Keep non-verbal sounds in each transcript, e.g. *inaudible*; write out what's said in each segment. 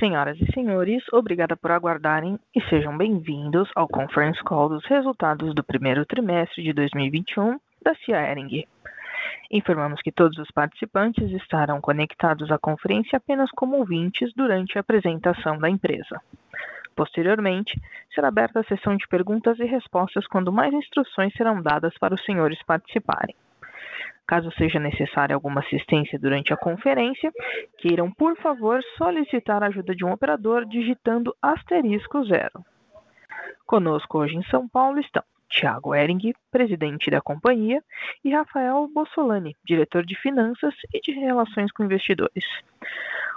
Senhoras e senhores, obrigada por aguardarem e sejam bem-vindos ao conference call dos resultados do primeiro trimestre de 2021 da CIA Ering. Informamos que todos os participantes estarão conectados à conferência apenas como ouvintes durante a apresentação da empresa. Posteriormente, será aberta a sessão de perguntas e respostas quando mais instruções serão dadas para os senhores participarem. Caso seja necessária alguma assistência durante a conferência, queiram, por favor, solicitar a ajuda de um operador digitando asterisco zero. Conosco hoje em São Paulo estão Tiago Ering, presidente da companhia, e Rafael Bossolani, diretor de finanças e de relações com investidores.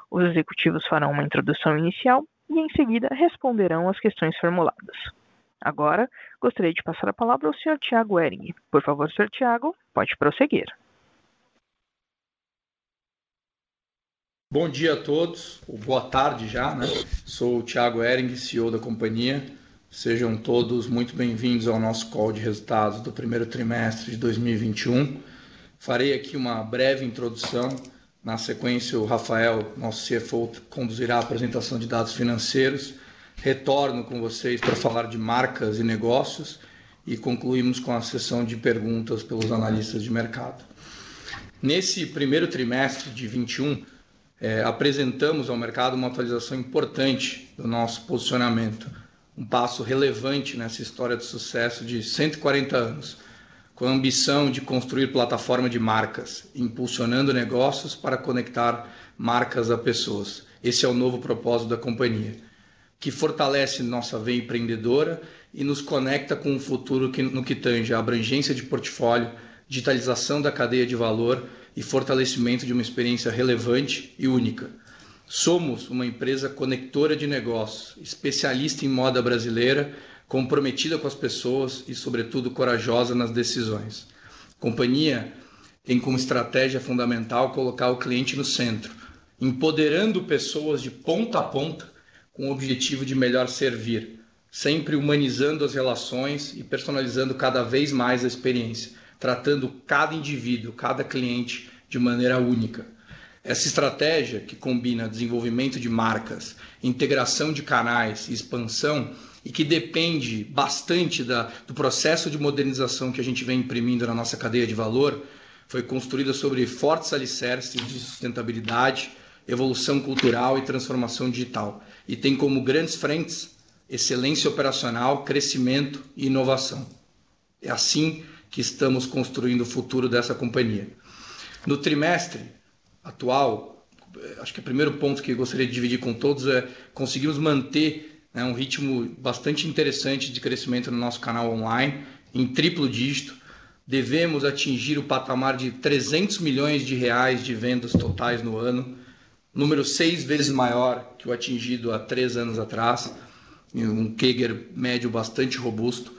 Os executivos farão uma introdução inicial e, em seguida, responderão às questões formuladas. Agora, gostaria de passar a palavra ao Sr. Tiago Ering. Por favor, Sr. Tiago, pode prosseguir. Bom dia a todos, ou boa tarde já, né? Sou o Thiago Ering, CEO da companhia. Sejam todos muito bem-vindos ao nosso call de resultados do primeiro trimestre de 2021. Farei aqui uma breve introdução. Na sequência, o Rafael, nosso CFO, conduzirá a apresentação de dados financeiros. Retorno com vocês para falar de marcas e negócios e concluímos com a sessão de perguntas pelos analistas de mercado. Nesse primeiro trimestre de 2021, é, apresentamos ao mercado uma atualização importante do nosso posicionamento, um passo relevante nessa história de sucesso de 140 anos, com a ambição de construir plataforma de marcas, impulsionando negócios para conectar marcas a pessoas. Esse é o novo propósito da companhia, que fortalece nossa veia empreendedora e nos conecta com um futuro que, no que tange a abrangência de portfólio, digitalização da cadeia de valor e fortalecimento de uma experiência relevante e única. Somos uma empresa conectora de negócios, especialista em moda brasileira, comprometida com as pessoas e, sobretudo, corajosa nas decisões. A companhia tem como estratégia fundamental colocar o cliente no centro, empoderando pessoas de ponta a ponta com o objetivo de melhor servir, sempre humanizando as relações e personalizando cada vez mais a experiência tratando cada indivíduo, cada cliente de maneira única. Essa estratégia, que combina desenvolvimento de marcas, integração de canais e expansão, e que depende bastante da, do processo de modernização que a gente vem imprimindo na nossa cadeia de valor, foi construída sobre fortes alicerces de sustentabilidade, evolução cultural e transformação digital, e tem como grandes frentes excelência operacional, crescimento e inovação. É assim que estamos construindo o futuro dessa companhia. No trimestre atual, acho que o primeiro ponto que gostaria de dividir com todos é conseguimos manter né, um ritmo bastante interessante de crescimento no nosso canal online, em triplo dígito. Devemos atingir o patamar de 300 milhões de reais de vendas totais no ano, número seis vezes maior que o atingido há três anos atrás, um CAGR médio bastante robusto.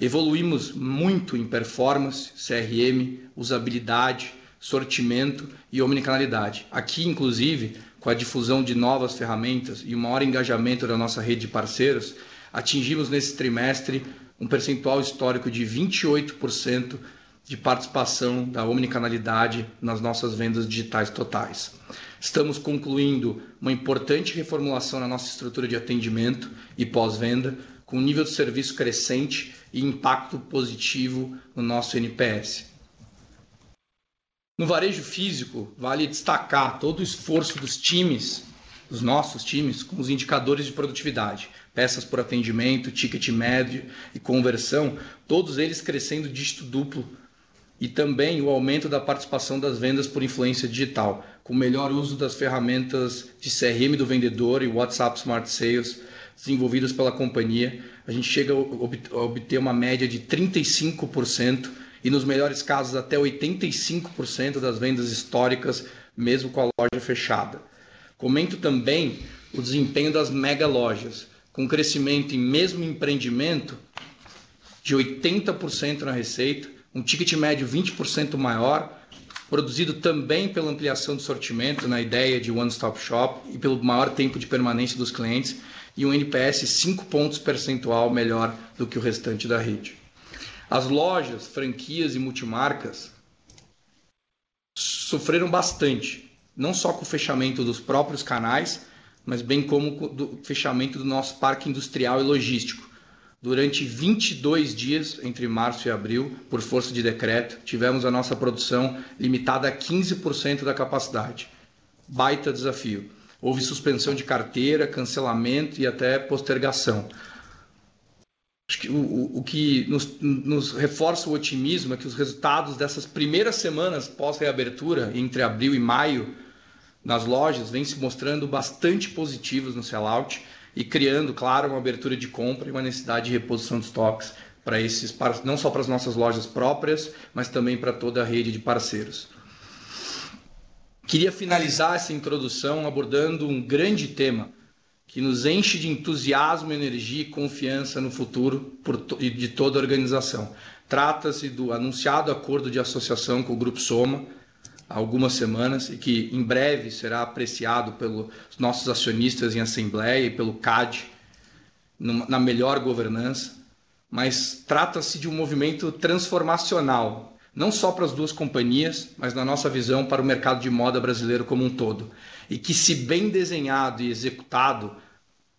Evoluímos muito em performance, CRM, usabilidade, sortimento e omnicanalidade. Aqui, inclusive, com a difusão de novas ferramentas e o maior engajamento da nossa rede de parceiros, atingimos nesse trimestre um percentual histórico de 28% de participação da omnicanalidade nas nossas vendas digitais totais. Estamos concluindo uma importante reformulação na nossa estrutura de atendimento e pós-venda, com nível de serviço crescente e impacto positivo no nosso NPS. No varejo físico, vale destacar todo o esforço dos times, dos nossos times, com os indicadores de produtividade, peças por atendimento, ticket médio e conversão, todos eles crescendo dígito duplo e também o aumento da participação das vendas por influência digital, com melhor uso das ferramentas de CRM do vendedor e WhatsApp Smart Sales, desenvolvidas pela companhia, a gente chega a obter uma média de 35% e, nos melhores casos, até 85% das vendas históricas, mesmo com a loja fechada. Comento também o desempenho das mega lojas, com crescimento em mesmo empreendimento de 80% na receita, um ticket médio 20% maior, produzido também pela ampliação do sortimento na ideia de one-stop shop e pelo maior tempo de permanência dos clientes e um NPS 5 pontos percentual melhor do que o restante da rede. As lojas, franquias e multimarcas sofreram bastante, não só com o fechamento dos próprios canais, mas bem como do fechamento do nosso parque industrial e logístico. Durante 22 dias, entre março e abril, por força de decreto, tivemos a nossa produção limitada a 15% da capacidade. Baita desafio. Houve suspensão de carteira, cancelamento e até postergação. Acho que o, o, o que nos, nos, reforça o otimismo é que os resultados dessas primeiras semanas pós-reabertura, entre abril e maio, nas lojas, vêm se mostrando bastante positivos no sellout e criando, claro, uma abertura de compra e uma necessidade de reposição de estoques para esses, não só para as nossas lojas próprias, mas também para toda a rede de parceiros. Queria finalizar essa introdução abordando um grande tema que nos enche de entusiasmo, energia e confiança no futuro de toda a organização. Trata-se do anunciado acordo de associação com o Grupo Soma há algumas semanas e que em breve será apreciado pelos nossos acionistas em assembleia e pelo CAD na melhor governança. Mas trata-se de um movimento transformacional, não só para as duas companhias, mas na nossa visão para o mercado de moda brasileiro como um todo e que, se bem desenhado e executado,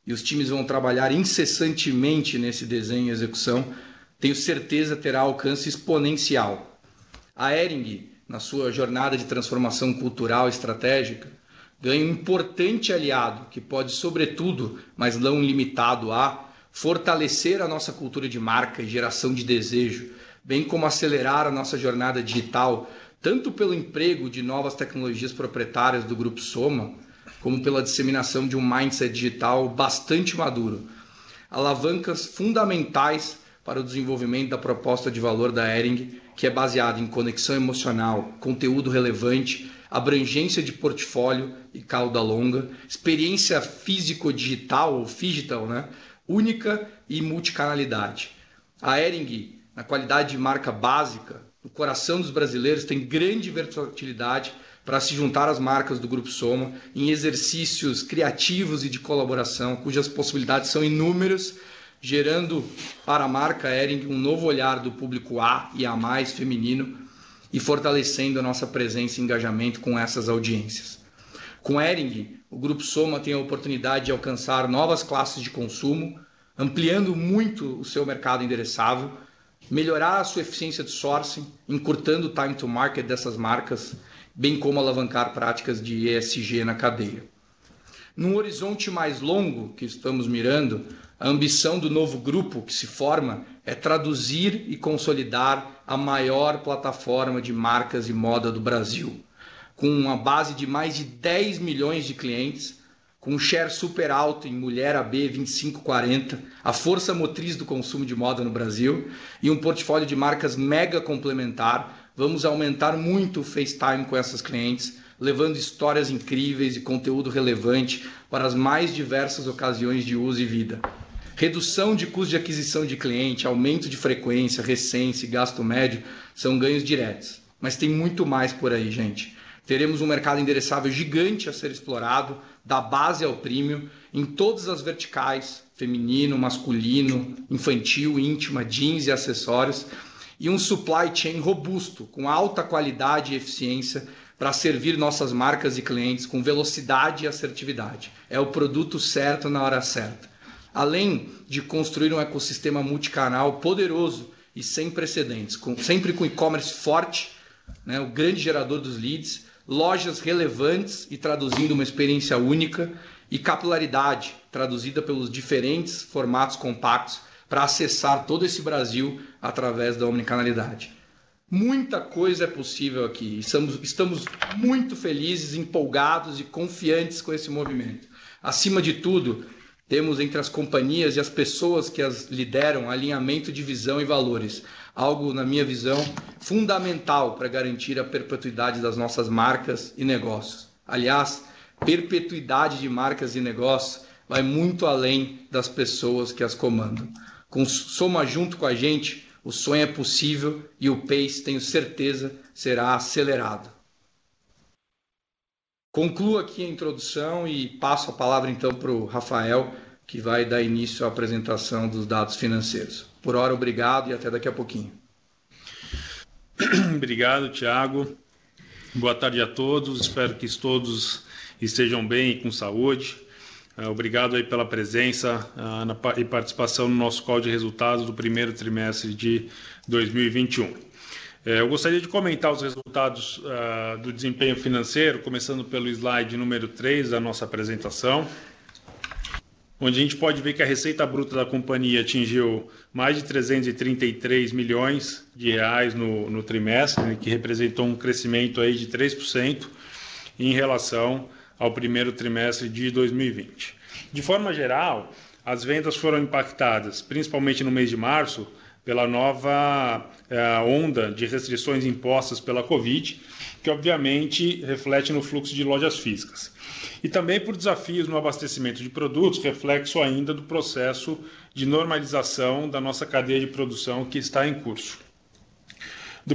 e os times vão trabalhar incessantemente nesse desenho e execução, tenho certeza terá alcance exponencial. A Ering, na sua jornada de transformação cultural estratégica, ganha um importante aliado que pode, sobretudo, mas não limitado a, fortalecer a nossa cultura de marca e geração de desejo, bem como acelerar a nossa jornada digital tanto pelo emprego de novas tecnologias proprietárias do Grupo Soma, como pela disseminação de um mindset digital bastante maduro. Alavancas fundamentais para o desenvolvimento da proposta de valor da Ering, que é baseada em conexão emocional, conteúdo relevante, abrangência de portfólio e cauda longa, experiência físico-digital ou digital, né? única e multicanalidade. A Ering, na qualidade de marca básica, no coração dos brasileiros, tem grande versatilidade para se juntar às marcas do Grupo Soma em exercícios criativos e de colaboração, cujas possibilidades são inúmeras, gerando para a marca Ering um novo olhar do público A e A mais feminino e fortalecendo a nossa presença e engajamento com essas audiências. Com Ering, o Grupo Soma tem a oportunidade de alcançar novas classes de consumo, ampliando muito o seu mercado endereçável melhorar a sua eficiência de sourcing, encurtando o time to market dessas marcas, bem como alavancar práticas de ESG na cadeia. Num horizonte mais longo que estamos mirando, a ambição do novo grupo que se forma é traduzir e consolidar a maior plataforma de marcas e moda do Brasil, com uma base de mais de 10 milhões de clientes com um share super alto em mulher AB 2540, a força motriz do consumo de moda no Brasil e um portfólio de marcas mega complementar, vamos aumentar muito o FaceTime com essas clientes, levando histórias incríveis e conteúdo relevante para as mais diversas ocasiões de uso e vida. Redução de custo de aquisição de cliente, aumento de frequência, recência e gasto médio são ganhos diretos. Mas tem muito mais por aí, gente. Teremos um mercado endereçável gigante a ser explorado, da base ao premium, em todas as verticais, feminino, masculino, infantil, íntima, jeans e acessórios, e um supply chain robusto, com alta qualidade e eficiência para servir nossas marcas e clientes com velocidade e assertividade. É o produto certo na hora certa. Além de construir um ecossistema multicanal poderoso e sem precedentes, com, sempre com e-commerce forte, né, o grande gerador dos leads, lojas relevantes e traduzindo uma experiência única, e capilaridade, traduzida pelos diferentes formatos compactos para acessar todo esse Brasil através da omnicanalidade. Muita coisa é possível aqui. Estamos, estamos muito felizes, empolgados e confiantes com esse movimento. Acima de tudo, temos entre as companhias e as pessoas que as lideram alinhamento de visão e valores, algo, na minha visão, fundamental para garantir a perpetuidade das nossas marcas e negócios. Aliás, perpetuidade de marcas e negócios vai muito além das pessoas que as comandam. Com soma junto com a gente, o sonho é possível e o pace, tenho certeza, será acelerado. Concluo aqui a introdução e passo a palavra então para o Rafael, que vai dar início à apresentação dos dados financeiros. Por hora, obrigado e até daqui a pouquinho. *coughs* Obrigado, Tiago. Boa tarde a todos. Espero que todos estejam bem e com saúde. Obrigado aí pela presença e participação no nosso call de resultados do primeiro trimestre de 2021. Eu gostaria de comentar os resultados do desempenho financeiro, começando pelo slide número 3 da nossa apresentação, onde a gente pode ver que a receita bruta da companhia atingiu mais de 333 milhões de reais no trimestre, que representou um crescimento aí de 3% em relação ao primeiro trimestre de 2020. De forma geral, as vendas foram impactadas, principalmente no mês de março, pela nova onda de restrições impostas pela Covid, que obviamente reflete no fluxo de lojas físicas. E também por desafios no abastecimento de produtos, reflexo ainda do processo de normalização da nossa cadeia de produção que está em curso.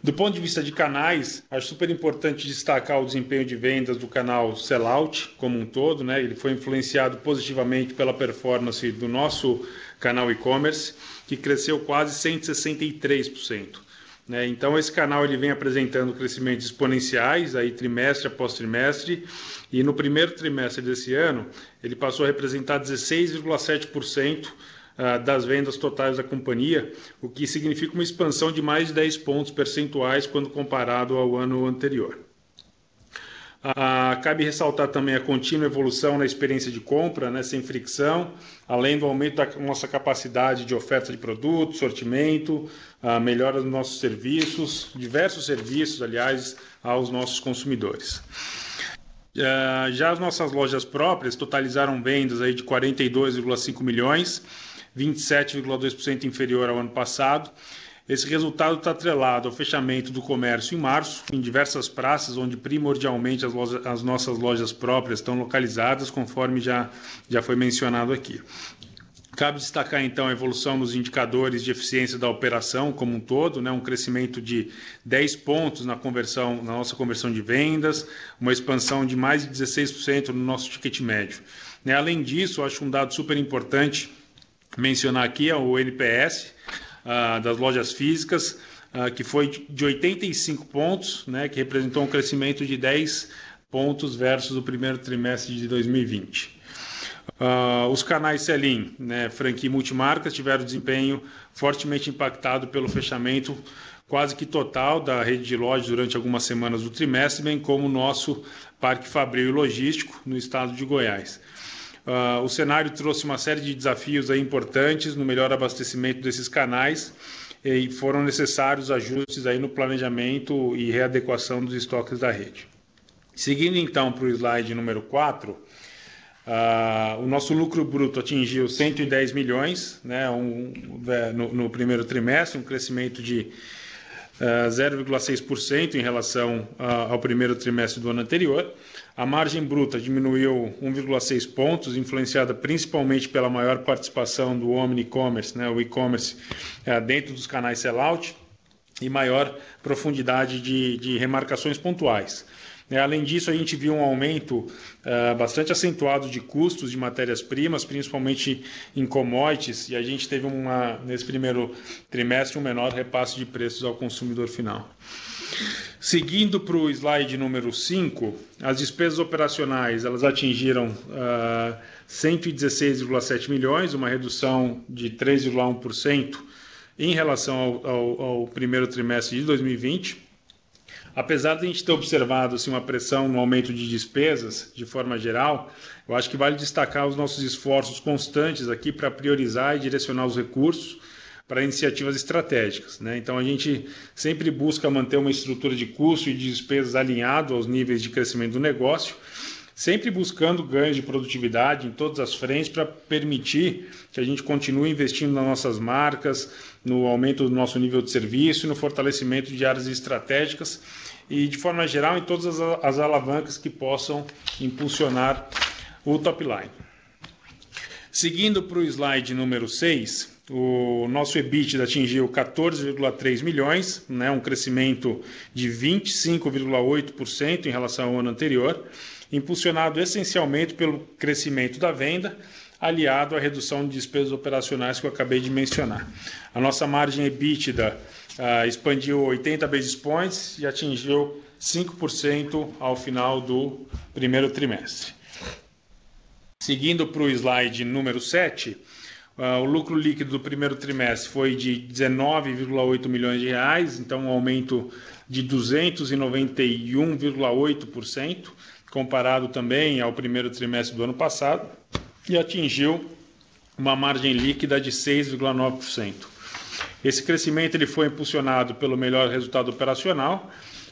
Do ponto de vista de canais, acho super importante destacar o desempenho de vendas do canal Sellout como um todo, né? Ele foi influenciado positivamente pela performance do nosso canal e-commerce, que cresceu quase 163%. Então, esse canal ele vem apresentando crescimentos exponenciais aí trimestre após trimestre, e no primeiro trimestre desse ano, ele passou a representar 16,7% das vendas totais da companhia, o que significa uma expansão de mais de 10 pontos percentuais quando comparado ao ano anterior. Cabe ressaltar também a contínua evolução na experiência de compra, sem fricção, além do aumento da nossa capacidade de oferta de produtos, sortimento, melhora dos nossos serviços, diversos serviços, aliás, aos nossos consumidores. Já as nossas lojas próprias totalizaram vendas aí de 42,5 milhões, 27,2% inferior ao ano passado. Esse resultado está atrelado ao fechamento do comércio em março, em diversas praças, onde primordialmente as nossas lojas próprias estão localizadas, conforme já foi mencionado aqui. Cabe destacar então a evolução nos indicadores de eficiência da operação como um todo, um crescimento de 10 pontos na nossa conversão de vendas, uma expansão de mais de 16% no nosso ticket médio. Além disso, acho dado super importante mencionar aqui é o NPS das lojas físicas, que foi de 85 pontos, que representou um crescimento de 10 pontos versus o primeiro trimestre de 2020. Os canais Sell-in, franquia e multimarcas, tiveram desempenho fortemente impactado pelo fechamento quase que total da rede de lojas durante algumas semanas do trimestre, bem como o nosso parque fabril e logístico no estado de Goiás. O cenário trouxe uma série de desafios importantes no melhor abastecimento desses canais, e foram necessários ajustes no planejamento e readequação dos estoques da rede. Seguindo então para o slide número 4, o nosso lucro bruto atingiu 110 milhões no primeiro trimestre, um crescimento de 0,6% em relação ao primeiro trimestre do ano anterior. A margem bruta diminuiu 1,6 pontos, influenciada principalmente pela maior participação do omni-commerce, o e-commerce, dentro dos canais Sellout, e maior profundidade de remarcações pontuais. Além disso, a gente viu aumento bastante acentuado de custos de matérias-primas, principalmente em commodities, e a gente teve, nesse primeiro trimestre, menor repasse de preços ao consumidor final. Seguindo para o slide número 5, as despesas operacionais atingiram R$ 116,7 milhões, uma redução de 3,1% em relação ao primeiro trimestre de 2020. Apesar de a gente ter observado uma pressão no aumento de despesas, de forma geral, eu acho que vale destacar os nossos esforços constantes aqui para priorizar e direcionar os recursos para iniciativas estratégicas. Então, a gente sempre busca manter uma estrutura de custo e de despesas alinhado aos níveis de crescimento do negócio, sempre buscando ganhos de produtividade em todas as frentes para permitir que a gente continue investindo nas nossas marcas, no aumento do nosso nível de serviço e no fortalecimento de áreas estratégicas e, de forma geral, em todas as alavancas que possam impulsionar o top line. Seguindo para o slide número 6, o nosso EBITDA atingiu R$ 14,3 milhões, um crescimento de 25,8% em relação ao ano anterior, impulsionado essencialmente pelo crescimento da venda, aliado à redução de despesas operacionais que eu acabei de mencionar. A nossa margem EBITDA expandiu 80 basis points e atingiu 5% ao final do primeiro trimestre. Seguindo para o slide número 7, Uh, o lucro líquido do primeiro trimestre foi de 19,8 milhões de reais, então um aumento de 291,8%, comparado também ao primeiro trimestre do ano passado, e atingiu uma margem líquida de 6,9%. Esse crescimento ele foi impulsionado pelo melhor resultado operacional,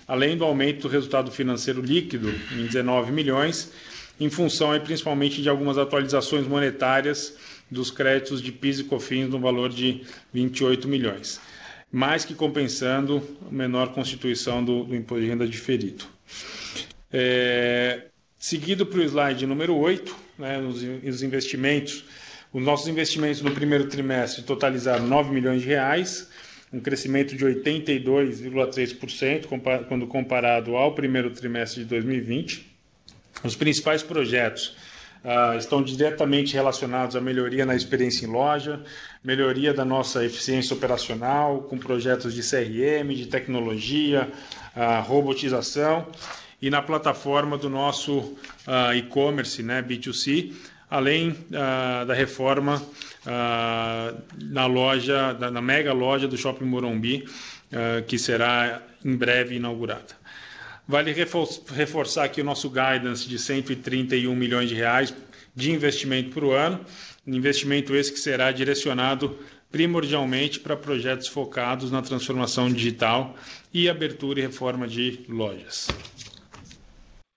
além do aumento do resultado financeiro líquido em 19 milhões, em função principalmente de algumas atualizações monetárias dos créditos de PIS e COFINS no valor de 28 milhões, mais que compensando a menor constituição do, do imposto de renda diferido. É, seguido para o slide número 8, né, os, os investimentos, os nossos investimentos no primeiro trimestre totalizaram 9 milhões de reais, um crescimento de 82,3% quando comparado ao primeiro trimestre de 2020. Os principais projetos uh, estão diretamente relacionados à melhoria na experiência em loja, melhoria da nossa eficiência operacional, com projetos de CRM, de tecnologia, uh, robotização e na plataforma do nosso uh, e-commerce, né, B2C, além da reforma na loja, na mega loja do Shopping Morumbi, que será em breve inaugurada. Vale reforçar aqui o nosso guidance de 131 milhões de reais de investimento por ano, investimento esse que será direcionado primordialmente para projetos focados na transformação digital e abertura e reforma de lojas.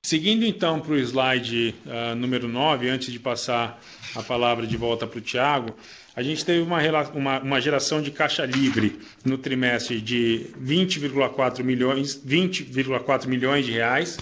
Seguindo então para o slide uh, número 9, antes de passar a palavra de volta para o Tiago, a gente teve uma, uma, uma geração de caixa livre no trimestre de 20,4 milhões, 20,4 milhões de reais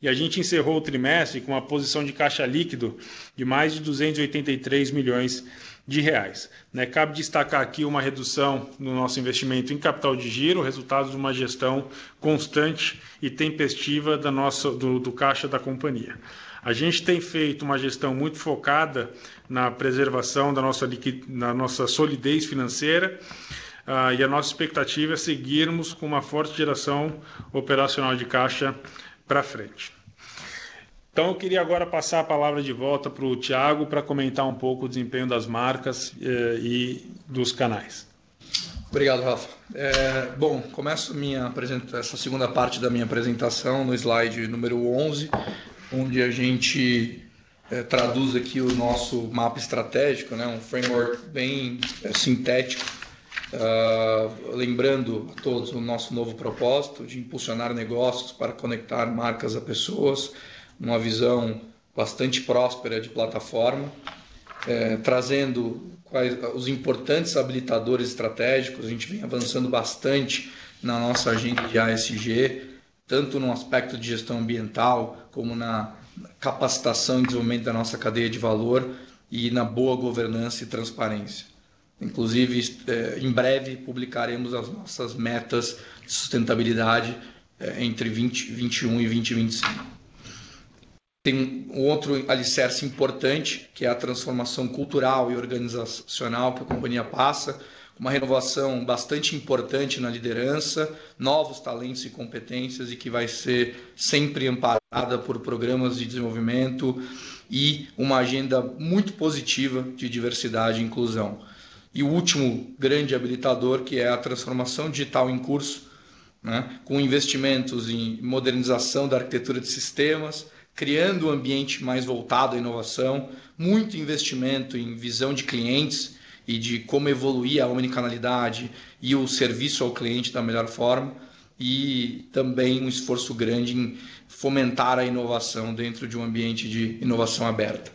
e a gente encerrou o trimestre com uma posição de caixa líquido de mais de 283 milhões de reais. Né? Cabe destacar aqui uma redução no nosso investimento em capital de giro, resultado de uma gestão constante e tempestiva da nossa, do, do caixa da companhia. A gente tem feito uma gestão muito focada na preservação da nossa, da nossa solidez financeira uh, e a nossa expectativa é seguirmos com uma forte geração operacional de caixa para frente. Então, eu queria agora passar a palavra de volta para o Tiago para comentar um pouco o desempenho das marcas eh, e dos canais. Obrigado, Rafa. É, bom, começo minha essa segunda parte da minha apresentação no slide número 11, onde a gente é, traduz aqui o nosso mapa estratégico, né, um framework bem é, sintético, uh, lembrando a todos o nosso novo propósito de impulsionar negócios para conectar marcas a pessoas, uma visão bastante próspera de plataforma, é, trazendo quais, os importantes habilitadores estratégicos. A gente vem avançando bastante na nossa agenda de ASG, tanto no aspecto de gestão ambiental, como na capacitação e desenvolvimento da nossa cadeia de valor e na boa governança e transparência. Inclusive, é, em breve publicaremos as nossas metas de sustentabilidade é, entre 2021 e 2025. Tem um outro alicerce importante, que é a transformação cultural e organizacional que a companhia passa, uma renovação bastante importante na liderança, novos talentos e competências e que vai ser sempre amparada por programas de desenvolvimento e uma agenda muito positiva de diversidade e inclusão. E o último grande habilitador, que é a transformação digital em curso, né, com investimentos em modernização da arquitetura de sistemas, criando um ambiente mais voltado à inovação, muito investimento em visão de clientes e de como evoluir a omnicanalidade e o serviço ao cliente da melhor forma e também um esforço grande em fomentar a inovação dentro de um ambiente de inovação aberta.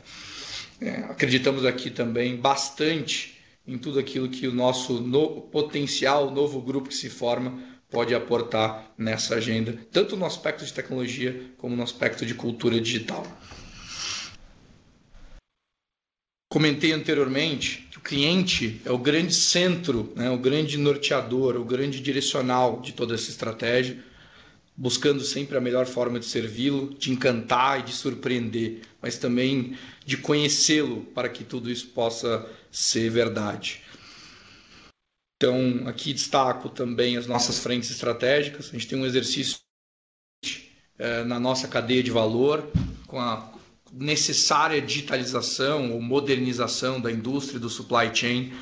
É, acreditamos aqui também bastante em tudo aquilo que o nosso no, potencial novo grupo que se forma pode aportar nessa agenda, tanto no aspecto de tecnologia como no aspecto de cultura digital. Comentei anteriormente que o cliente é o grande centro, né, o grande norteador, o grande direcional de toda essa estratégia, buscando sempre a melhor forma de servi-lo, de encantar e de surpreender, mas também de conhecê-lo para que tudo isso possa ser verdade. Então, aqui destaco também as nossas frentes estratégicas. A gente tem um exercício é, na nossa cadeia de valor, com a necessária digitalização ou modernização da indústria do supply chain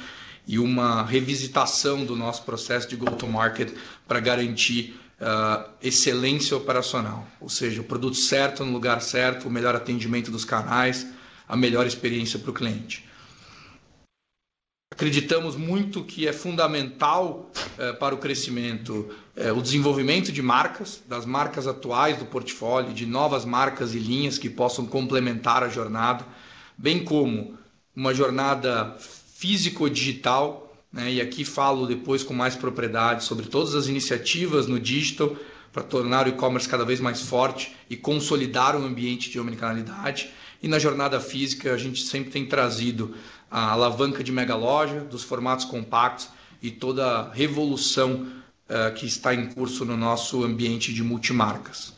e uma revisitação do nosso processo de go-to-market para garantir uh, excelência operacional, ou seja, o produto certo no lugar certo, o melhor atendimento dos canais, a melhor experiência para o cliente. Acreditamos muito que é fundamental uh, para o crescimento uh, o desenvolvimento de marcas, das marcas atuais do portfólio, de novas marcas e linhas que possam complementar a jornada, bem como uma jornada físico-digital né? E aqui falo depois com mais propriedade sobre todas as iniciativas no digital para tornar o e-commerce cada vez mais forte e consolidar um ambiente de omnicanalidade. E na jornada física, a gente sempre tem trazido a alavanca de mega loja, dos formatos compactos e toda a revolução uh, que está em curso no nosso ambiente de multimarcas.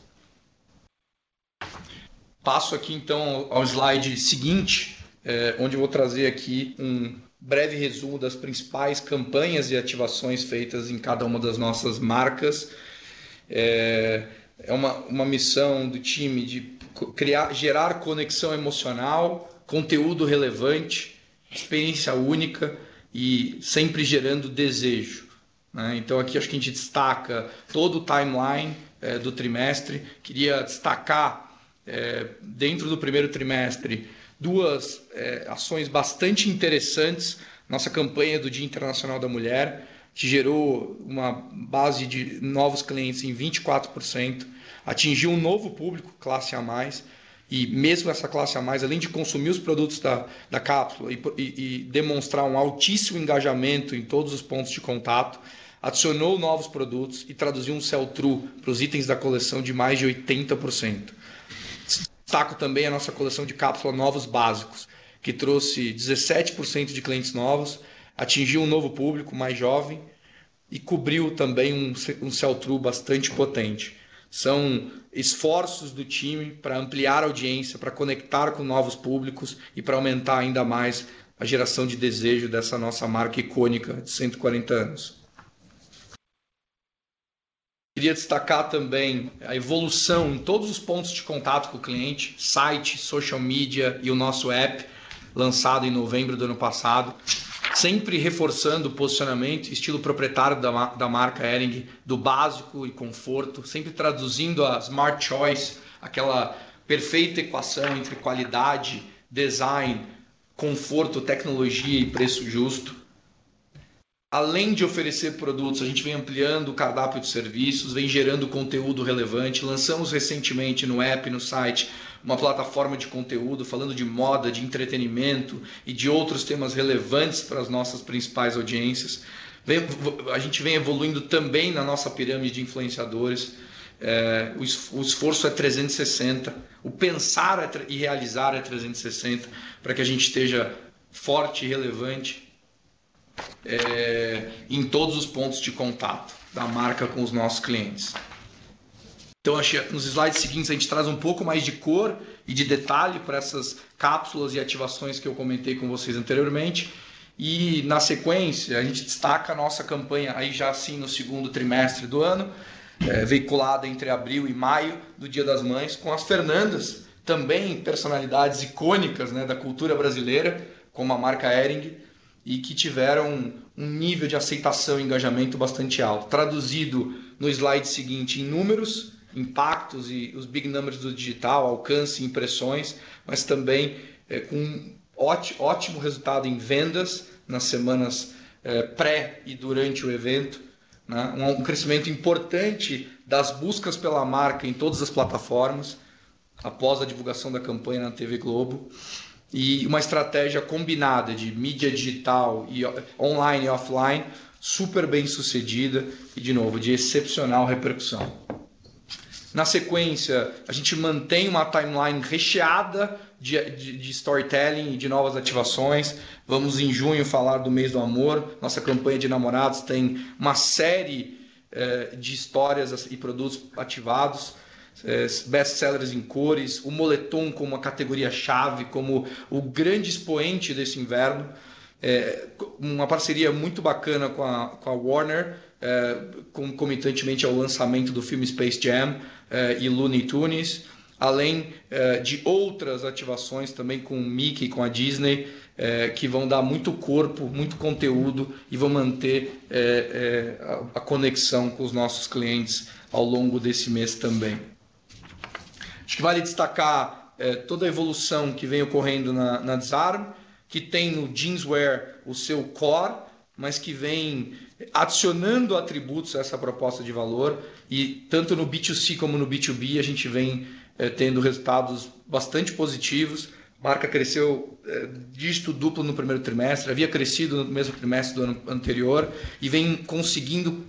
Passo aqui então ao slide seguinte, eh, onde vou trazer aqui um breve resumo das principais campanhas e ativações feitas em cada uma das nossas marcas. É, é uma, uma missão do time de criar, gerar conexão emocional, conteúdo relevante, experiência única e sempre gerando desejo. Né? Então aqui acho que a gente destaca todo o timeline é, do trimestre. Queria destacar é, dentro do primeiro trimestre duas é, ações bastante interessantes. Nossa campanha do Dia Internacional da Mulher, que gerou uma base de novos clientes em 24%, atingiu um novo público, classe A, e mesmo essa classe A, além de consumir os produtos da, da cápsula e, e, e demonstrar um altíssimo engajamento em todos os pontos de contato, adicionou novos produtos e traduziu um sell-through para os itens da coleção de mais de 80%. Destaco também a nossa coleção de cápsula Novos Básicos, que trouxe 17% de clientes novos, atingiu um novo público mais jovem e cobriu também um, um sell-through bastante potente. São esforços do time para ampliar a audiência, para conectar com novos públicos e para aumentar ainda mais a geração de desejo dessa nossa marca icônica de 140 anos. Queria destacar também a evolução em todos os pontos de contato com o cliente, site, social media e o nosso app, lançado em novembro do ano passado, sempre reforçando o posicionamento, estilo proprietário da, da marca Ering, do básico e conforto, sempre traduzindo a Smart Choice, aquela perfeita equação entre qualidade, design, conforto, tecnologia e preço justo além de oferecer produtos, a gente vem ampliando o cardápio de serviços, vem gerando conteúdo relevante. Lançamos recentemente no app, no site, uma plataforma de conteúdo falando de moda, de entretenimento e de outros temas relevantes para as nossas principais audiências. a gente vem evoluindo também na nossa pirâmide de influenciadores. É, o, esforço é 360, o pensar é, e realizar é 360 para que a gente esteja forte e relevante é, em todos os pontos de contato da marca com os nossos clientes. Então, nos slides seguintes a gente traz um pouco mais de cor e de detalhe para essas cápsulas e ativações que eu comentei com vocês anteriormente. E na sequência a gente destaca a nossa campanha aí já assim no segundo trimestre do ano, é, veiculada entre abril e maio do Dia das Mães, com as Fernandas, também personalidades icônicas né, da cultura brasileira, como a marca Ering, e que tiveram um nível de aceitação e engajamento bastante alto. Traduzido no slide seguinte em números, impactos e os big numbers do digital, alcance, impressões, mas também é, com ótimo resultado em vendas nas semanas é, pré e durante o evento. Né? Um, um crescimento importante das buscas pela marca em todas as plataformas após a divulgação da campanha na TV Globo e uma estratégia combinada de mídia digital e online e offline super bem sucedida e de novo de excepcional repercussão. Na sequência, a gente mantém uma timeline recheada de, de, de, storytelling e de novas ativações. Vamos em junho falar do mês do amor. Nossa campanha de namorados tem uma série eh, de histórias e produtos ativados é, best-sellers em cores, o moletom como uma categoria-chave, como o grande expoente desse inverno. É, uma parceria muito bacana com a, com a Warner, concomitantemente ao lançamento do filme Space Jam é, e Looney Tunes. além é, de outras ativações também com o Mickey, com a Disney, é, que vão dar muito corpo, muito conteúdo e vão manter é, é a, conexão com os nossos clientes ao longo desse mês também. Acho que vale destacar é, toda a evolução que vem ocorrendo na, na Disarm, que tem no Jeanswear o seu core, mas que vem adicionando atributos a essa proposta de valor e tanto no B2C como no B2B a gente vem é, tendo resultados bastante positivos. A marca cresceu é, dígito duplo no primeiro trimestre, havia crescido no mesmo trimestre do ano anterior e vem conseguindo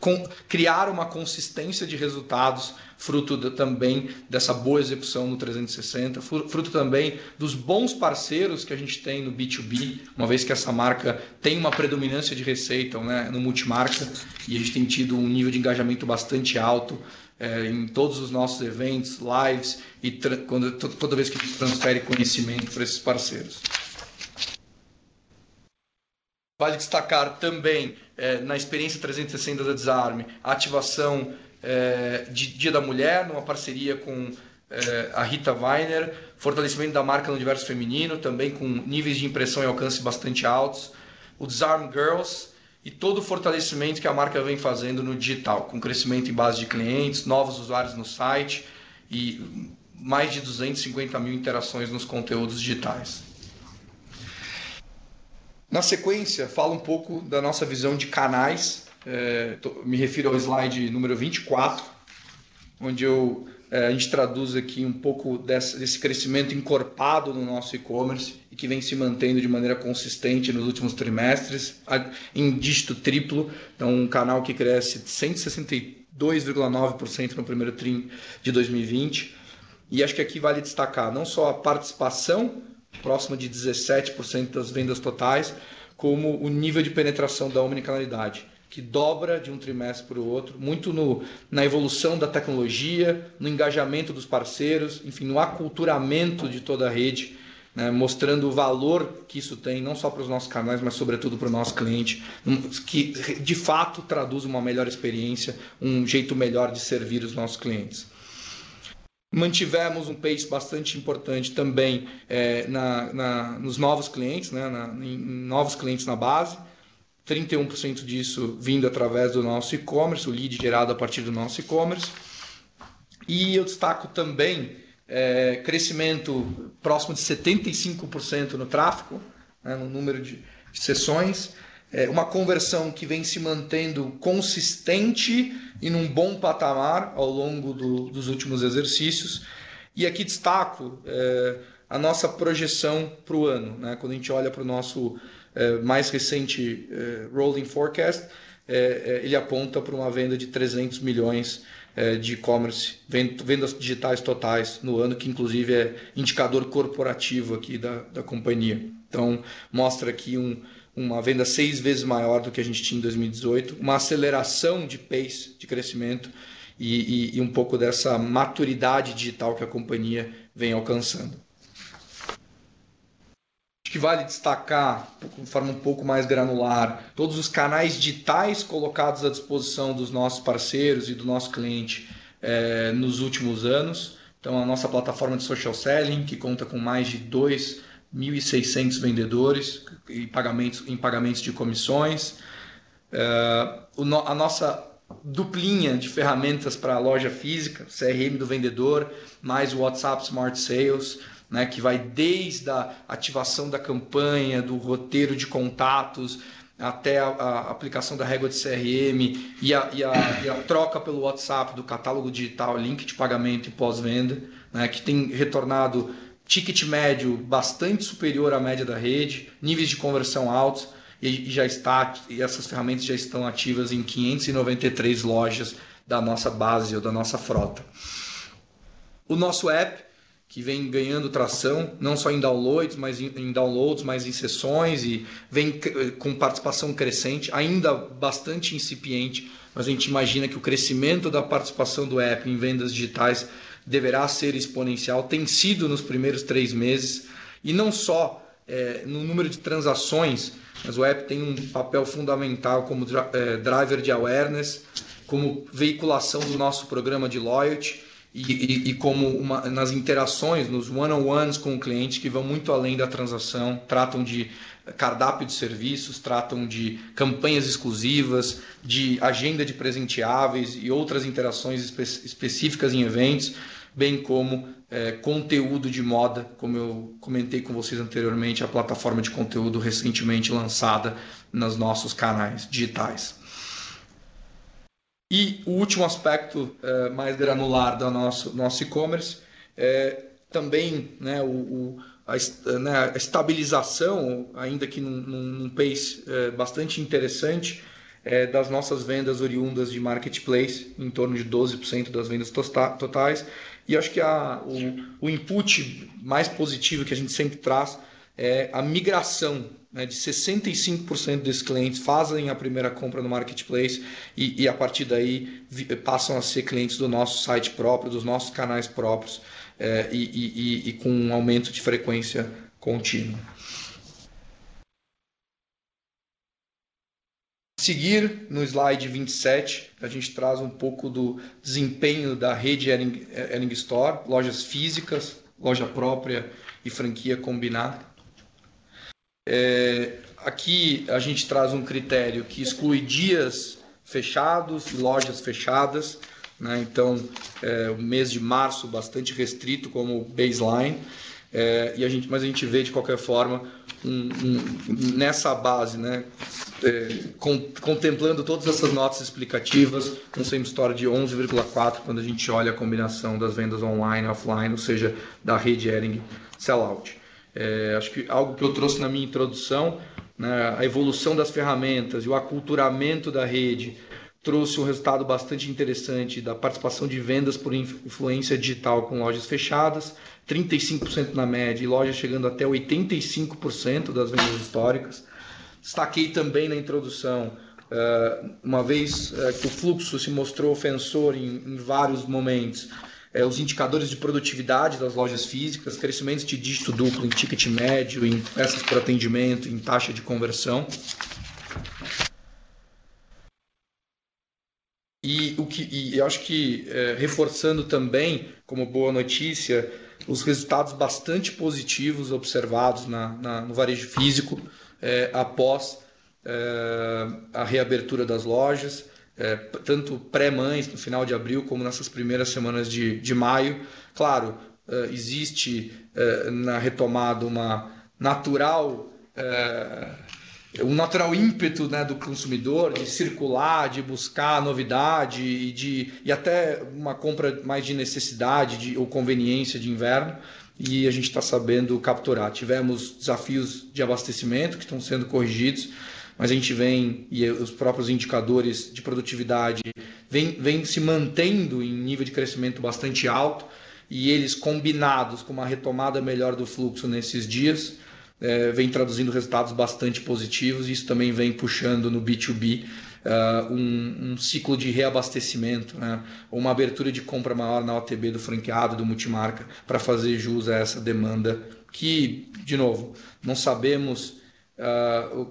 com, criar uma consistência de resultados, fruto de, também dessa boa execução no 360, fruto também dos bons parceiros que a gente tem no B2B, uma vez que essa marca tem uma predominância de receita né, no multimarca e a gente tem tido um nível de engajamento bastante alto é, em todos os nossos eventos, lives e quando, toda vez que a gente transfere conhecimento para esses parceiros. Vale destacar também é, na experiência 360 da Desarme a ativação é, de Dia da Mulher, numa parceria com é, a Rita Weiner, fortalecimento da marca no universo feminino, também com níveis de impressão e alcance bastante altos, o Desarm Girls e todo o fortalecimento que a marca vem fazendo no digital, com crescimento em base de clientes, novos usuários no site e mais de 250 mil interações nos conteúdos digitais. Na sequência, fala um pouco da nossa visão de canais. É, tô, me refiro ao slide número 24, onde eu, é, a gente traduz aqui um pouco desse, crescimento encorpado no nosso e-commerce e que vem se mantendo de maneira consistente nos últimos trimestres, em dígito triplo. Então, um canal que cresce 162,9% no primeiro trim de 2020. E acho que aqui vale destacar não só a participação próxima de 17% das vendas totais, como o nível de penetração da omnicanalidade, que dobra de um trimestre para o outro, muito no, na evolução da tecnologia, no engajamento dos parceiros, enfim, no aculturamento de toda a rede, né, mostrando o valor que isso tem, não só para os nossos canais, mas sobretudo para o nosso cliente, que de fato traduz uma melhor experiência, um jeito melhor de servir os nossos clientes. Mantivemos um pace bastante importante também é, na, na, nos novos clientes, né, na, em novos clientes na base. 31% disso vindo através do nosso e-commerce, o lead gerado a partir do nosso e-commerce. E eu destaco também é, crescimento próximo de 75% no tráfego, né, no número de, de sessões é, uma conversão que vem se mantendo consistente e num bom patamar ao longo do, dos últimos exercícios. E aqui destaco é, a nossa projeção para o ano. Né? Quando a gente olha para o nosso é, mais recente é, Rolling Forecast, é, é, ele aponta para uma venda de 300 milhões de e-commerce, vendas digitais totais no ano, que inclusive é indicador corporativo aqui da, da companhia. Então, mostra aqui um, uma venda seis vezes maior do que a gente tinha em 2018, uma aceleração de pace de crescimento e, e, e um pouco dessa maturidade digital que a companhia vem alcançando. Acho que vale destacar, de forma um pouco mais granular, todos os canais digitais colocados à disposição dos nossos parceiros e do nosso cliente é, nos últimos anos. Então, a nossa plataforma de social selling, que conta com mais de 2 1.600 vendedores em pagamentos, em pagamentos de comissões. Uh, a nossa duplinha de ferramentas para a loja física, CRM do vendedor, mais o WhatsApp Smart Sales, né, que vai desde a ativação da campanha, do roteiro de contatos, até a, a aplicação da régua de CRM e a, e, a, e a, troca pelo WhatsApp do catálogo digital, link de pagamento e pós-venda, né, que tem retornado ticket médio bastante superior à média da rede, níveis de conversão altos e já está e essas ferramentas já estão ativas em 593 lojas da nossa base ou da nossa frota. O nosso app que vem ganhando tração, não só em downloads, mas em, em downloads, mas em sessões e vem com participação crescente, ainda bastante incipiente, mas a gente imagina que o crescimento da participação do app em vendas digitais deverá ser exponencial, tem sido nos primeiros três meses, e não só é, no número de transações, mas o app tem um papel fundamental como é, driver de awareness, como veiculação do nosso programa de loyalty e, e, e como uma, nas interações, nos one-on-ones com o cliente que vão muito além da transação, tratam de cardápio de serviços, tratam de campanhas exclusivas, de agenda de presenteáveis e outras interações espe específicas em eventos, bem como é, conteúdo de moda, como eu comentei com vocês anteriormente, a plataforma de conteúdo recentemente lançada nos nossos canais digitais. E o último aspecto é, mais granular do nosso nosso e-commerce é também né, o, o a, né, a estabilização, ainda que num, num pace é, bastante interessante, é, das nossas vendas oriundas de marketplace, em torno de 12% das vendas totais. E acho que a, o, o input mais positivo que a gente sempre traz é a migração né, de 65% desses clientes fazem a primeira compra no marketplace e, e, a partir daí passam a ser clientes do nosso site próprio, dos nossos canais próprios é, e, e, e, com um aumento de frequência contínua. Seguir no slide 27, a gente traz um pouco do desempenho da rede Ering, Store, lojas físicas, loja própria e franquia combinada. É, aqui a gente traz um critério que exclui dias fechados e lojas fechadas né? Então, é, o mês de março bastante restrito como baseline, é, e a gente, mas a gente vê de qualquer forma um, um, nessa base, né, é, com, contemplando todas essas notas explicativas, um same store de 11,4 quando a gente olha a combinação das vendas online e offline, ou seja, da rede Ering sellout. É, acho que algo que eu trouxe na minha introdução, né, a evolução das ferramentas e o aculturamento da rede trouxe um resultado bastante interessante da participação de vendas por influência digital com lojas fechadas, 35% na média e lojas chegando até 85% das vendas históricas. Destaquei também na introdução, eh, uma vez eh, que o fluxo se mostrou ofensor em vários momentos, eh, os indicadores de produtividade das lojas físicas, crescimentos de dígito duplo em ticket médio, em peças por atendimento, em taxa de conversão. E, o que, e eu acho que, é, reforçando também, como boa notícia, os resultados bastante positivos observados na, na no varejo físico é, após é, a reabertura das lojas, é, tanto pré-mães, no final de abril, como nessas primeiras semanas de, de maio. Claro, é, existe é, na retomada uma natural um natural ímpeto né, do consumidor de circular, de buscar novidade e, de, e até uma compra mais de necessidade de, ou conveniência de inverno e a gente está sabendo capturar. Tivemos desafios de abastecimento que estão sendo corrigidos, mas a gente vem e os próprios indicadores de produtividade vêm vem se mantendo em nível de crescimento bastante alto e eles combinados com uma retomada melhor do fluxo nesses dias é, vem traduzindo resultados bastante positivos. Isso também vem puxando no B2B uh, é, um, um, ciclo de reabastecimento, né? uma abertura de compra maior na OTB do franqueado, do multimarca, para fazer jus a essa demanda que, de novo, não sabemos uh,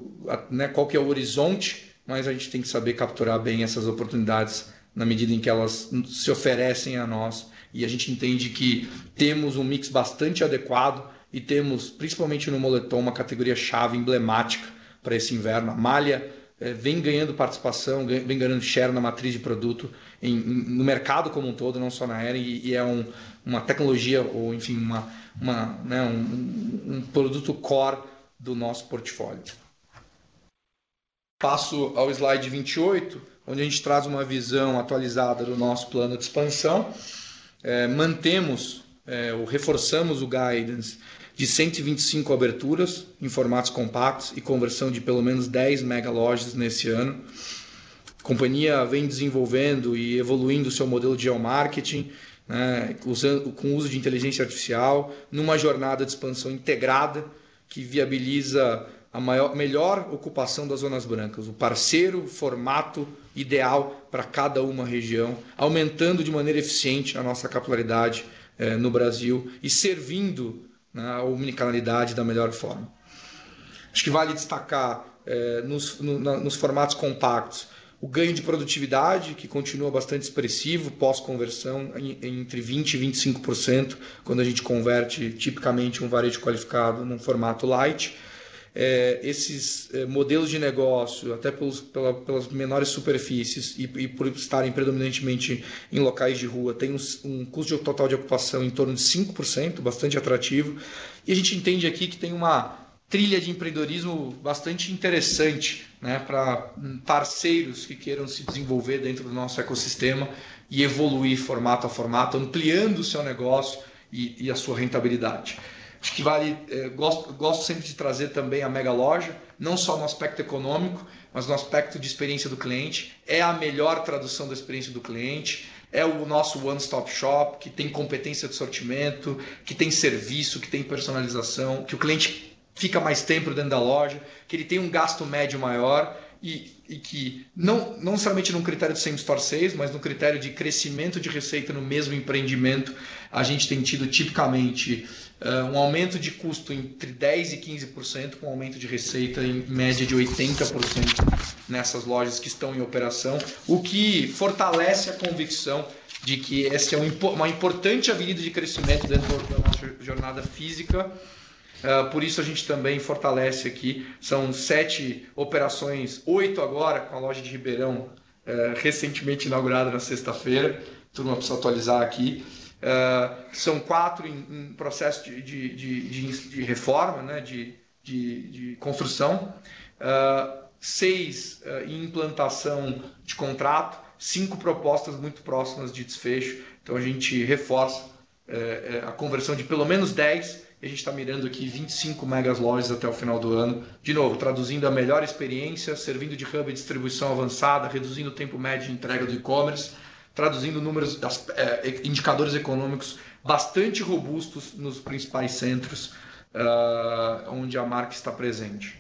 né, qual que é o horizonte, mas a gente tem que saber capturar bem essas oportunidades na medida em que elas se oferecem a nós e a gente entende que temos um mix bastante adequado e temos, principalmente no moletom, uma categoria chave emblemática para esse inverno. A malha é, vem ganhando participação, vem ganhando share na matriz de produto em, em, no mercado como um todo, não só na Eren, e, e é um, uma tecnologia ou, enfim, uma, uma, né, um, um produto core do nosso portfólio. Passo ao slide 28, onde a gente traz uma visão atualizada do nosso plano de expansão. É, mantemos é, reforçamos o guidance de 125 aberturas em formatos compactos e conversão de pelo menos 10 mega lojas nesse ano. A companhia vem desenvolvendo e evoluindo seu modelo de geomarketing, né, usando, com o uso de inteligência artificial, numa jornada de expansão integrada que viabiliza a maior, melhor ocupação das zonas brancas, o parceiro, formato ideal para cada uma região, aumentando de maneira eficiente a nossa capilaridade eh, no Brasil e servindo né, a omnicanalidade da melhor forma. Acho que vale destacar é, nos, no, na, nos formatos compactos o ganho de produtividade, que continua bastante expressivo pós-conversão, entre 20% e 25%, quando a gente converte tipicamente um varejo qualificado num formato light. É, esses é, modelos de negócio, até pelos, pela, pelas menores superfícies e, e, por estarem predominantemente em locais de rua, tem um, um custo total de ocupação em torno de 5%, bastante atrativo. E a gente entende aqui que tem uma trilha de empreendedorismo bastante interessante né, para parceiros que queiram se desenvolver dentro do nosso ecossistema e evoluir formato a formato, ampliando o seu negócio e, e a sua rentabilidade. Acho que vale, é, gosto, gosto sempre de trazer também a mega loja, não só no aspecto econômico, mas no aspecto de experiência do cliente. É a melhor tradução da experiência do cliente, é o nosso one-stop shop, que tem competência de sortimento, que tem serviço, que tem personalização, que o cliente fica mais tempo dentro da loja, que ele tem um gasto médio maior e, e que não, não necessariamente num critério de same store mas no critério de crescimento de receita no mesmo empreendimento, a gente tem tido tipicamente uh, um aumento de custo entre 10% e 15%, com um aumento de receita em média de 80% nessas lojas que estão em operação, o que fortalece a convicção de que essa é uma importante avenida de crescimento dentro da nossa jornada física por isso a gente também fortalece aqui. São sete operações, oito agora com a loja de Ribeirão, uh, recentemente inaugurada na sexta-feira. Turma precisa atualizar aqui. Uh, são quatro em, em processo de, de, de, de, reforma, né, de, de, construção, seis em implantação de contrato, cinco propostas muito próximas de desfecho. Então a gente reforça a conversão de pelo menos 10 a gente está mirando aqui 25 megas lojas até o final do ano. De novo, traduzindo a melhor experiência, servindo de hub de distribuição avançada, reduzindo o tempo médio de entrega do e-commerce, traduzindo números, é, indicadores econômicos bastante robustos nos principais centros uh, onde a marca está presente.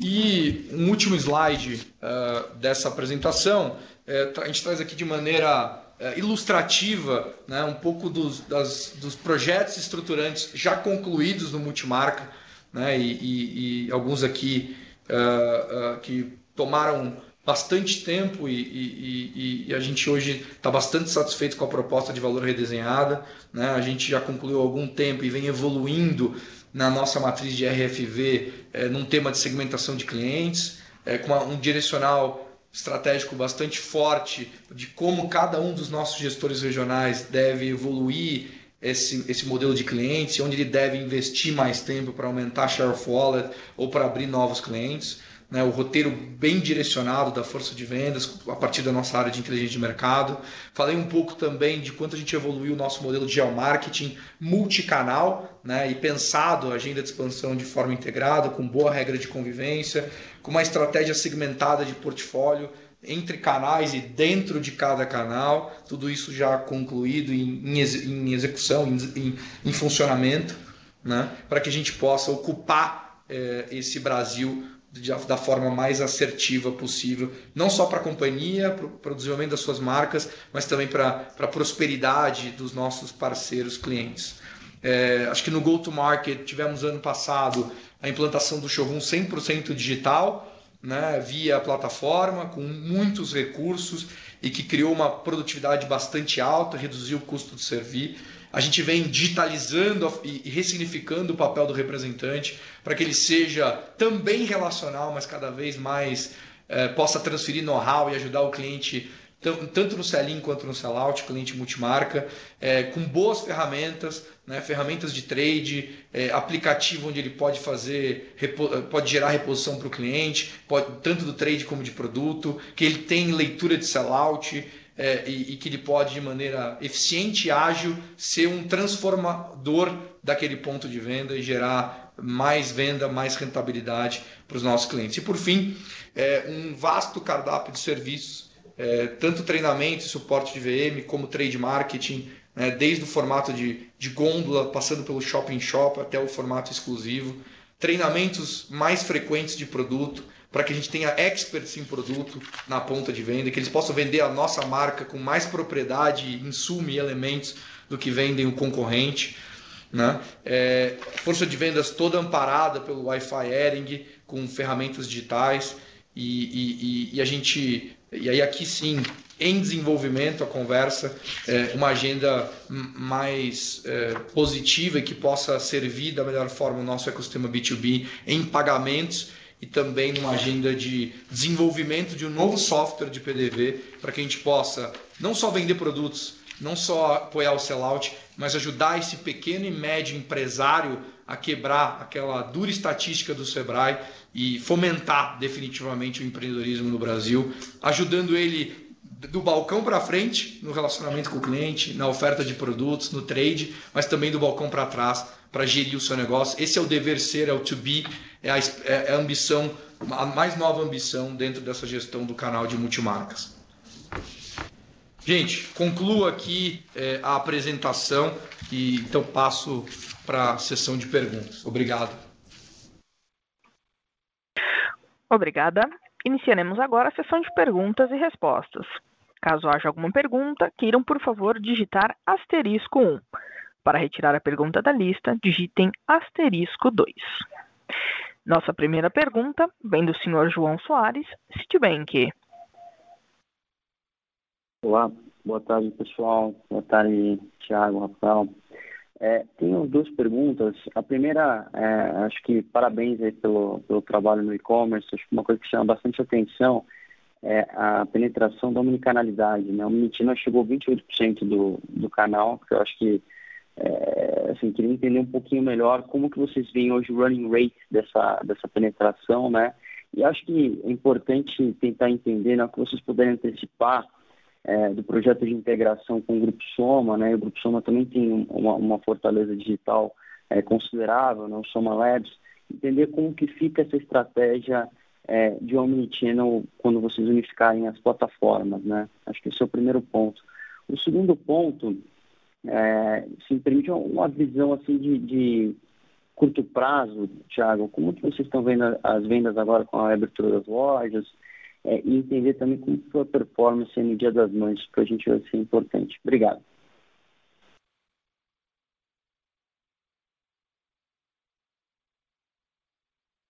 E um último slide uh, dessa apresentação, uh, a gente traz aqui de maneira é, ilustrativa, né, um pouco dos, das, dos projetos estruturantes já concluídos no multimarca, né, e, e, e alguns aqui uh, uh, que tomaram bastante tempo e, e a gente hoje está bastante satisfeito com a proposta de valor redesenhada. Né, a gente já concluiu algum tempo e vem evoluindo na nossa matriz de RFV é, num tema de segmentação de clientes, é, com uma, um direcional estratégico bastante forte de como cada um dos nossos gestores regionais deve evoluir esse, esse modelo de clientes, onde ele deve investir mais tempo para aumentar share of wallet ou para abrir novos clientes né, o roteiro bem direcionado da força de vendas a partir da nossa área de inteligência de mercado. Falei um pouco também de quanto a gente evoluiu o nosso modelo de geomarketing multicanal né, e pensado a agenda de expansão de forma integrada, com boa regra de convivência, com uma estratégia segmentada de portfólio entre canais e dentro de cada canal, tudo isso já concluído em, em execução, em, em funcionamento, né, para que a gente possa ocupar eh, esse Brasil da forma mais assertiva possível, não só para a companhia, para o desenvolvimento das suas marcas, mas também para a prosperidade dos nossos parceiros clientes. É, acho que no go-to-market tivemos ano passado a implantação do showroom 100% digital, né, via plataforma, com muitos recursos e que criou uma produtividade bastante alta, reduziu o custo de servir. A gente vem digitalizando e ressignificando o papel do representante para que ele seja também relacional, mas cada vez mais é, possa transferir know-how e ajudar o cliente tanto no sell-in quanto no sell-out, cliente multimarca, é, com boas ferramentas, né, ferramentas de trade, é, aplicativo onde ele pode fazer, pode gerar reposição para o cliente, pode, tanto do trade como de produto, que ele tem leitura de sell-out, é, e, e, que ele pode, de maneira eficiente e ágil, ser um transformador daquele ponto de venda e gerar mais venda, mais rentabilidade para os nossos clientes. E por fim, é, um vasto cardápio de serviços, é, tanto treinamento e suporte de VM, como trade marketing, né, desde o formato de, de gôndola, passando pelo shopping shop até o formato exclusivo, treinamentos mais frequentes de produto, para que a gente tenha experts em produto na ponta de venda, que eles possam vender a nossa marca com mais propriedade, insumo e elementos do que vendem o concorrente. Né? É, força de vendas toda amparada pelo Wi-Fi Ering, com ferramentas digitais e, e, e, a gente. E aí aqui sim, em desenvolvimento a conversa, é, uma agenda mais é, positiva e que possa servir da melhor forma o nosso ecossistema B2B em pagamentos e também numa agenda de desenvolvimento de um novo software de PDV para que a gente possa não só vender produtos, não só apoiar o sellout, mas ajudar esse pequeno e médio empresário a quebrar aquela dura estatística do Sebrae e fomentar definitivamente o empreendedorismo no Brasil, ajudando ele do balcão para frente no relacionamento com o cliente, na oferta de produtos, no trade, mas também do balcão para trás para gerir o seu negócio. Esse é o dever ser, é o to be, é a, é a ambição, a mais nova ambição dentro dessa gestão do canal de multimarcas. Gente, concluo aqui é, a apresentação e então passo para a sessão de perguntas. Obrigado. Obrigada. Iniciaremos agora a sessão de perguntas e respostas. Caso haja alguma pergunta, queiram, por favor, digitar asterisco 1. Para retirar a pergunta da lista, digitem asterisco 2. Nossa primeira pergunta vem do senhor João Soares, Citibank. Olá, boa tarde pessoal, boa tarde Thiago, Rafael. É, tenho duas perguntas. A primeira, é, acho que parabéns pelo, pelo trabalho no e-commerce. Acho que uma coisa que chama bastante atenção é a penetração da omnicanalidade. Né? O Omnitina chegou a 28% do, do canal, que eu acho que é, assim, queria entender um pouquinho melhor como que vocês veem hoje o running rate dessa, dessa penetração, né? E acho que é importante tentar entender, né, que vocês puderem antecipar é, do projeto de integração com o Grupo Soma, né? O Grupo Soma também tem uma, uma fortaleza digital é, considerável, né? o Soma Labs, entender como que fica essa estratégia é, de omnichannel quando vocês unificarem as plataformas, né? Acho que esse é o primeiro ponto. O segundo ponto é, se permite uma visão assim de, de curto prazo, Thiago, como que vocês estão vendo as vendas agora com a abertura das lojas é, e entender também como foi a performance no Dia das Mães, para a gente vai ser importante. Obrigado.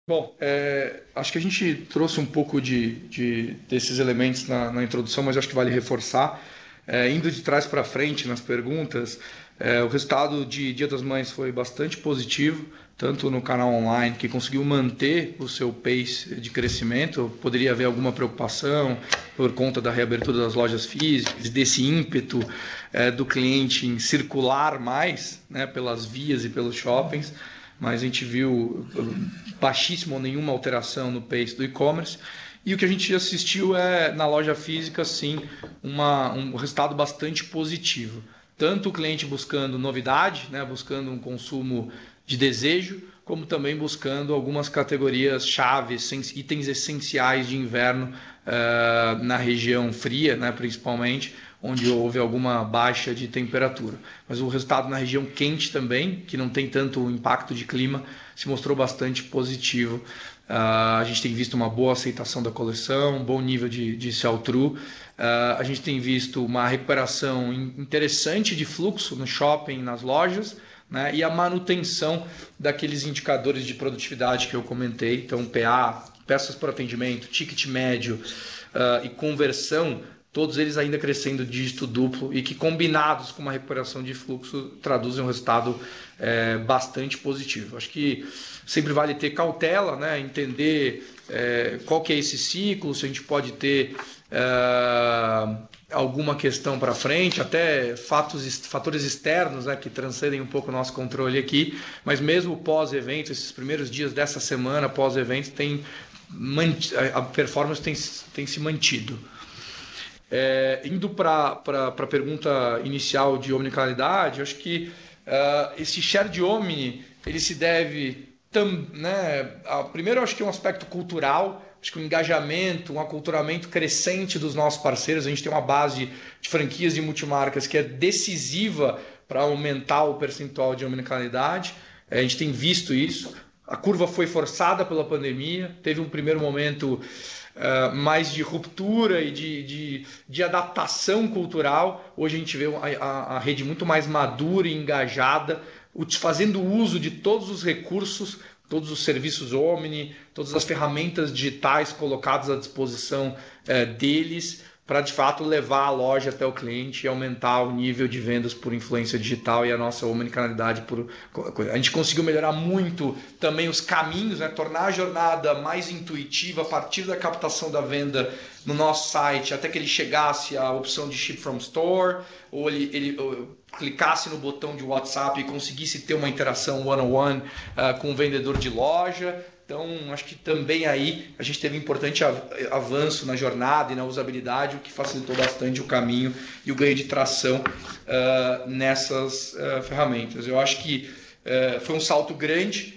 Bom, é, acho que a gente trouxe um pouco de, de desses elementos na, na, introdução, mas acho que vale reforçar. É, indo de trás para frente nas perguntas, é, o resultado de Dia das Mães foi bastante positivo, tanto no canal online, que conseguiu manter o seu pace de crescimento. Poderia haver alguma preocupação por conta da reabertura das lojas físicas, desse ímpeto é, do cliente em circular mais né, pelas vias e pelos shoppings, mas a gente viu baixíssima ou nenhuma alteração no pace do e-commerce. E o que a gente assistiu é, na loja física, sim, uma, um resultado bastante positivo. Tanto o cliente buscando novidade, né, buscando um consumo de desejo, como também buscando algumas categorias chaves, itens essenciais de inverno uh, na região fria, né, principalmente, onde houve alguma baixa de temperatura. Mas o resultado na região quente também, que não tem tanto impacto de clima, se mostrou bastante positivo. Uh, a gente tem visto uma boa aceitação da coleção, um bom nível de, de sell-through. Uh, a gente tem visto uma recuperação interessante de fluxo no shopping, nas lojas, né? e a manutenção daqueles indicadores de produtividade que eu comentei. Então, PA, peças por atendimento, ticket médio uh, e conversão todos eles ainda crescendo dígito duplo e que combinados com uma recuperação de fluxo traduzem um resultado é, bastante positivo. Acho que sempre vale ter cautela, né? entender é, qual que é esse ciclo, se a gente pode ter é, alguma questão para frente, até fatos, fatores externos né, que transcendem um pouco o nosso controle aqui, mas mesmo pós-evento, esses primeiros dias dessa semana pós-evento, tem a performance tem, tem se mantido. É, indo para a pergunta inicial de omnicanalidade, acho que uh, esse share de omni ele se deve tam, né, a, primeiro acho que um aspecto cultural, acho que um engajamento, um aculturamento crescente dos nossos parceiros, a gente tem uma base de franquias de multimarcas que é decisiva para aumentar o percentual de omnicanalidade, é, a gente tem visto isso, a curva foi forçada pela pandemia, teve um primeiro momento uh, mais de ruptura e de, de, de, adaptação cultural. Hoje a gente vê a, a, a rede muito mais madura e engajada, fazendo uso de todos os recursos todos os serviços Omni, todas as ferramentas digitais colocadas à disposição é, deles para de fato levar a loja até o cliente e aumentar o nível de vendas por influência digital e a nossa omnicanalidade por a gente conseguiu melhorar muito também os caminhos, né? tornar a jornada mais intuitiva a partir da captação da venda no nosso site, até que ele chegasse à opção de ship from store ou ele, ele ou clicasse no botão de WhatsApp e conseguisse ter uma interação one on one uh, com o vendedor de loja. Então, acho que também aí a gente teve um importante avanço na jornada e na usabilidade, o que facilitou bastante o caminho e o ganho de tração uh, nessas uh, ferramentas. Eu acho que uh, foi um salto grande,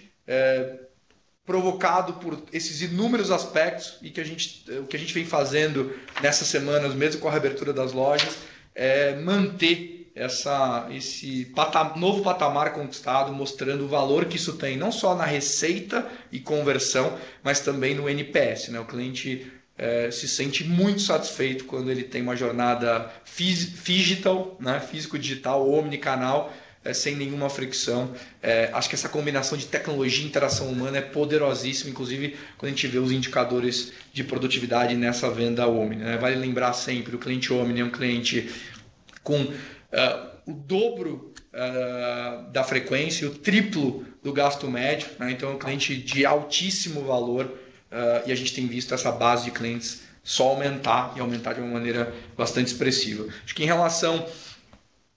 provocado por esses inúmeros aspectos e que a gente, o que a gente vem fazendo nessas semanas, mesmo com a reabertura das lojas, é manter essa, esse novo patamar conquistado, mostrando o valor que isso tem, não só na receita e conversão, mas também no NPS. Né? O cliente é, se sente muito satisfeito quando ele tem uma jornada digital, né? físico-digital, omnicanal, é, sem nenhuma fricção. É, acho que essa combinação de tecnologia e interação humana é poderosíssima, inclusive quando a gente vê os indicadores de produtividade nessa venda Omni. Né? Vale lembrar sempre, o cliente Omni é um cliente com uh, o dobro uh, da frequência, o triplo do gasto médio. Né? Então, é um cliente de altíssimo valor uh, e a gente tem visto essa base de clientes só aumentar e aumentar de uma maneira bastante expressiva. Acho que em relação,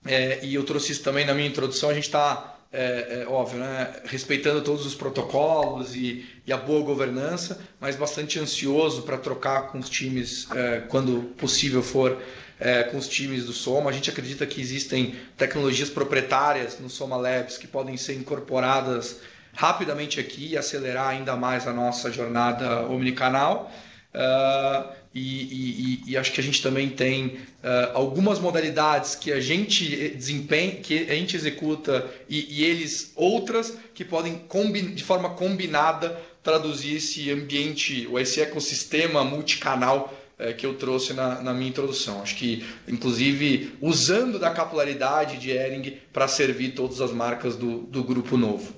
é, e eu trouxe isso também na minha introdução, a gente está é, é, óbvio, né? respeitando todos os protocolos e, e, a boa governança, mas bastante ansioso para trocar com os times é, quando possível for é, com os times do Soma. A gente acredita que existem tecnologias proprietárias no Soma Labs que podem ser incorporadas rapidamente aqui e acelerar ainda mais a nossa jornada omnicanal. Uh, e, e, e, acho que a gente também tem uh, algumas modalidades que a gente desempenha, que a gente executa e, e eles outras que podem de forma combinada traduzir esse ambiente ou esse ecossistema multicanal é, que eu trouxe na, na, minha introdução. Acho que, inclusive, usando da capilaridade de Ering para servir todas as marcas do, do grupo novo.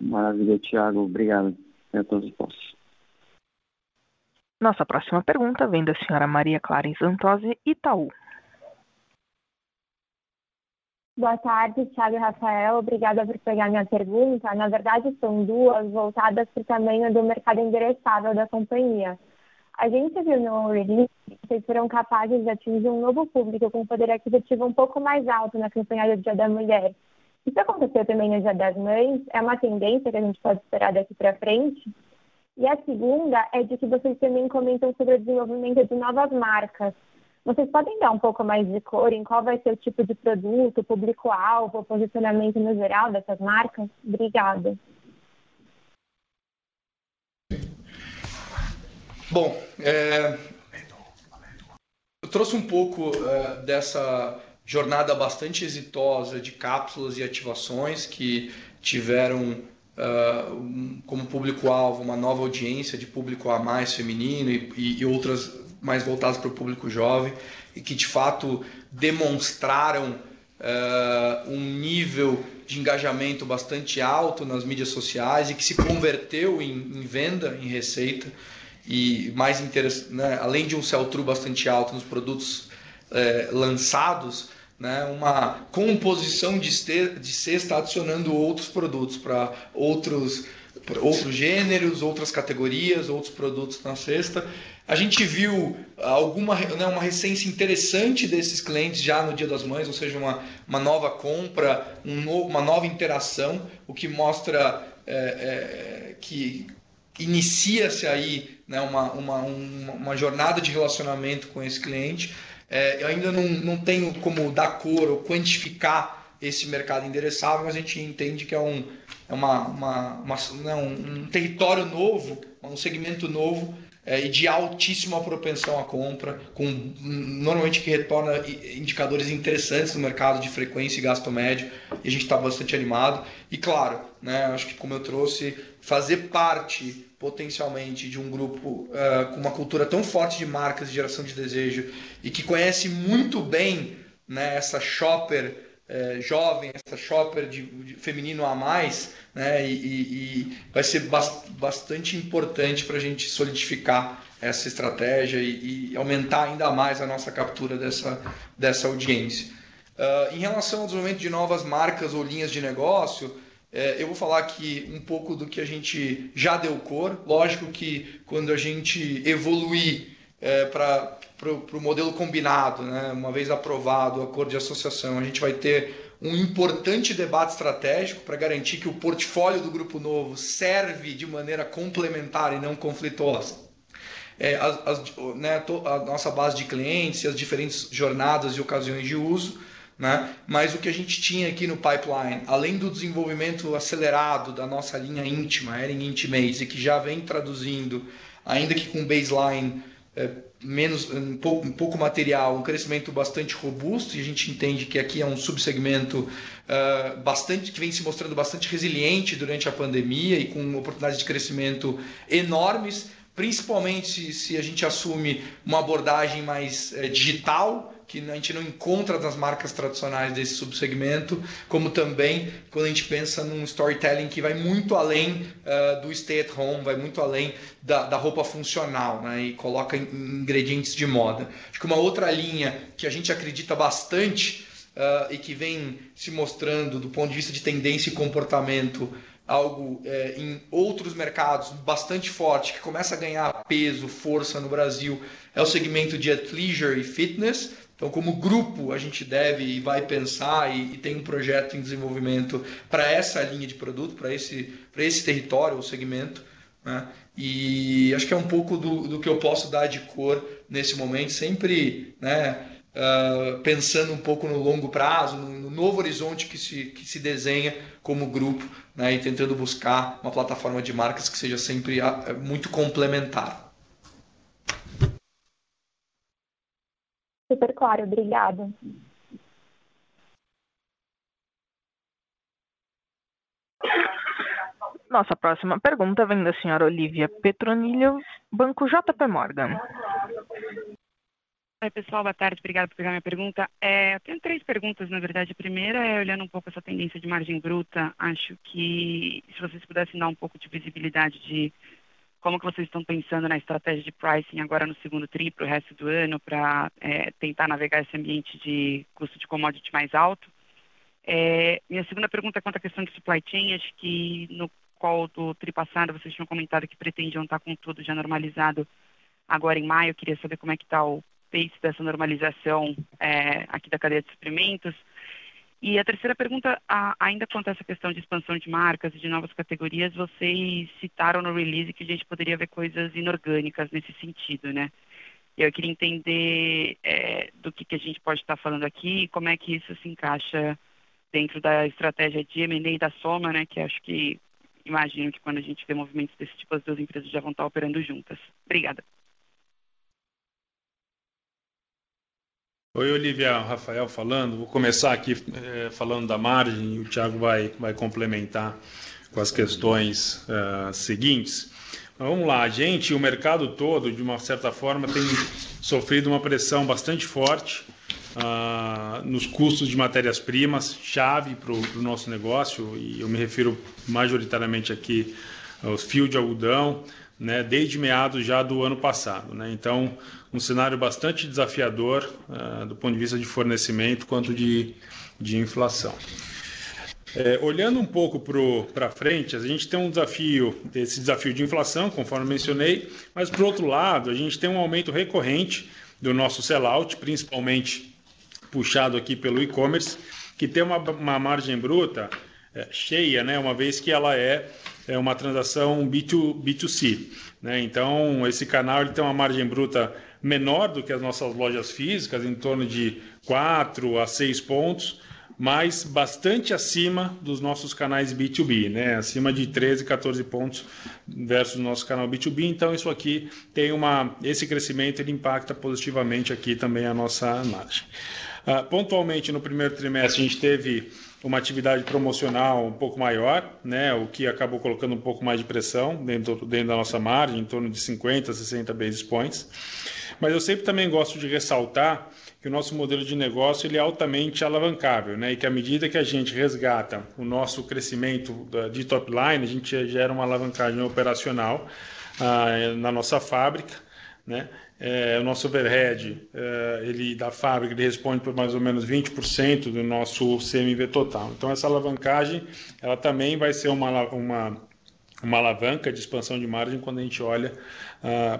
Maravilha, Thiago. Obrigado a todos os Nossa próxima pergunta vem da senhora Maria Clara Zantosi, Itaú. Boa tarde, Thiago e Rafael. Obrigada por pegar minha pergunta. Na verdade, são duas voltadas para o tamanho do mercado endereçável da companhia. A gente viu no release que vocês foram capazes de atingir um novo público com poder aquisitivo um pouco mais alto na campanha do Dia da Mulher. Isso aconteceu também no Dia das Mães? É uma tendência que a gente pode esperar daqui para frente? E a segunda é de que vocês também comentam sobre o desenvolvimento de novas marcas. Vocês podem dar um pouco mais de cor em qual vai ser o tipo de produto, público-alvo, posicionamento no geral dessas marcas? Obrigada. Bom, é... eu trouxe um pouco é, dessa jornada bastante exitosa de cápsulas e ativações que tiveram uh, um, como público-alvo uma nova audiência de público a mais feminino e, e outras mais voltados para o público jovem e que de fato demonstraram uh, um nível de engajamento bastante alto nas mídias sociais e que se converteu em, em venda, em receita e mais né, além de um sell-through bastante alto nos produtos uh, lançados, né, uma composição de, de cesta adicionando outros produtos para outros outros gêneros, outras categorias, outros produtos na cesta. A gente viu alguma né, uma recência interessante desses clientes já no Dia das Mães, ou seja, uma, uma nova compra, um uma nova interação, o que mostra é, é, que inicia-se aí né, uma, uma, uma jornada de relacionamento com esse cliente. É, eu ainda não, não tenho como dar cor ou quantificar esse mercado endereçável, mas a gente entende que é um, é uma, uma, uma não, um território novo, um segmento novo é, e de altíssima propensão à compra, com normalmente que retorna indicadores interessantes no mercado de frequência e gasto médio, e a gente está bastante animado. E claro, né, acho que como eu trouxe, fazer parte potencialmente de um grupo uh, com uma cultura tão forte de marcas, de geração de desejo, e que conhece muito bem né, essa shopper é, jovem, essa shopper de, de, feminino a mais, né? E, e, e vai ser bastante importante para a gente solidificar essa estratégia e, e, aumentar ainda mais a nossa captura dessa, dessa audiência. Uh, em relação ao desenvolvimento de novas marcas ou linhas de negócio, é, eu vou falar aqui um pouco do que a gente já deu cor. Lógico que quando a gente evoluir é, para o modelo combinado, né, uma vez aprovado o acordo de associação, a gente vai ter um importante debate estratégico para garantir que o portfólio do Grupo Novo serve de maneira complementar e não conflituosa é, as, as, né, a nossa base de clientes e as diferentes jornadas e ocasiões de uso. Né? Mas o que a gente tinha aqui no pipeline, além do desenvolvimento acelerado da nossa linha íntima, Ering Intimates, e que já vem traduzindo, ainda que com baseline é, menos um pouco, um pouco, material, um crescimento bastante robusto, e a gente entende que aqui é um subsegmento uh, bastante que vem se mostrando bastante resiliente durante a pandemia e com oportunidades de crescimento enormes principalmente se, se a gente assume uma abordagem mais é, digital, que a gente não encontra nas marcas tradicionais desse subsegmento, como também quando a gente pensa num storytelling que vai muito além uh, do stay at home, vai muito além da, da roupa funcional né, e coloca ingredientes de moda. Acho que uma outra linha que a gente acredita bastante uh, e que vem se mostrando do ponto de vista de tendência e comportamento algo é, em outros mercados bastante forte, que começa a ganhar peso, força no Brasil, é o segmento de athleisure e fitness. Então, como grupo, a gente deve e vai pensar e, e tem um projeto em desenvolvimento para essa linha de produto, para esse, esse território ou segmento. Né? E acho que é um pouco do, do que eu posso dar de cor nesse momento, sempre né, uh, pensando um pouco no longo prazo, no, no, novo horizonte que se, que se desenha como grupo né, e tentando buscar uma plataforma de marcas que seja sempre uh, muito complementar. Super claro, obrigada. Nossa próxima pergunta vem da senhora Olivia Petronilho, Banco JP Morgan. Oi, pessoal, boa tarde, obrigada por pegar minha pergunta. É, eu tenho três perguntas, na verdade. A primeira é, olhando um pouco essa tendência de margem bruta, acho que se vocês pudessem dar um pouco de visibilidade de como que vocês estão pensando na estratégia de pricing agora no segundo TRI para o resto do ano, para é, tentar navegar esse ambiente de custo de commodity mais alto. É, minha segunda pergunta é quanto à questão de supply chain. Acho que no call do TRI passado vocês tinham comentado que pretendiam estar com tudo já normalizado agora em maio. Eu queria saber como é que está o pace dessa normalização é, aqui da cadeia de suprimentos? E a terceira pergunta, ainda quanto a essa questão de expansão de marcas e de novas categorias, vocês citaram no release que a gente poderia ver coisas inorgânicas nesse sentido, né? Eu queria entender é, do que, que a gente pode estar falando aqui e como é que isso se encaixa dentro da estratégia de M&A da Soma, né? Que acho que imagino que quando a gente vê movimentos desse tipo, as duas empresas já vão estar operando juntas. Obrigada. Oi, Olivia, Rafael falando. Vou começar aqui é, falando da margem e o Thiago vai, vai complementar com as questões uh, seguintes. Mas vamos lá, a gente, o mercado todo, de uma certa forma, tem sofrido uma pressão bastante forte uh, nos custos de matérias-primas, chave para o nosso negócio, e eu me refiro majoritariamente aqui aos fios de algodão, né, desde meados já do ano passado. Né? Então, um cenário bastante desafiador uh, do ponto de vista de fornecimento quanto de, de inflação. É, olhando um pouco para frente, a gente tem um desafio, esse desafio de inflação, conforme mencionei, mas por outro lado, a gente tem um aumento recorrente do nosso sellout, principalmente puxado aqui pelo e-commerce, que tem uma, uma margem bruta é, cheia, né, uma vez que ela é é uma transação B2, B2C. Né? Então, esse canal ele tem uma margem bruta menor do que as nossas lojas físicas, em torno de 4 a 6 pontos, mas bastante acima dos nossos canais B2B, né? acima de 13, 14 pontos versus o nosso canal B2B. Então, isso aqui tem uma. Esse crescimento ele impacta positivamente aqui também a nossa margem. Uh, pontualmente, no primeiro trimestre, a gente teve uma atividade promocional um pouco maior, né, o que acabou colocando um pouco mais de pressão dentro, dentro da nossa margem, em torno de 50, 60 basis points. Mas eu sempre também gosto de ressaltar que o nosso modelo de negócio ele é altamente alavancável, né? E que à medida que a gente resgata o nosso crescimento de top line, a gente gera uma alavancagem operacional ah, na nossa fábrica, né? É, o nosso overhead é, ele da fábrica ele responde por mais ou menos 20% do nosso CMV total. Então essa alavancagem ela também vai ser uma, uma, uma alavanca de expansão de margem quando a gente olha ah,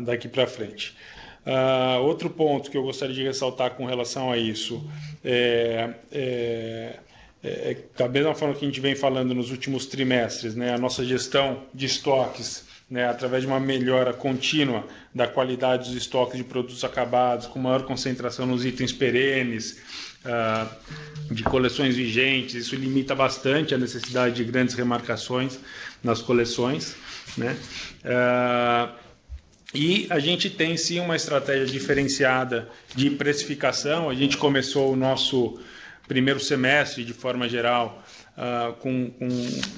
daqui para frente. Uh, outro ponto que eu gostaria de ressaltar com relação a isso é, é, é, da mesma forma que a gente vem falando nos últimos trimestres, né, a nossa gestão de estoques, né, através de uma melhora contínua da qualidade dos estoques de produtos acabados, com maior concentração nos itens perenes, uh, de coleções vigentes, isso limita bastante a necessidade de grandes remarcações nas coleções. Né? Uh, e a gente tem sim uma estratégia diferenciada de precificação. A gente começou o nosso primeiro semestre, de forma geral, uh, com, com,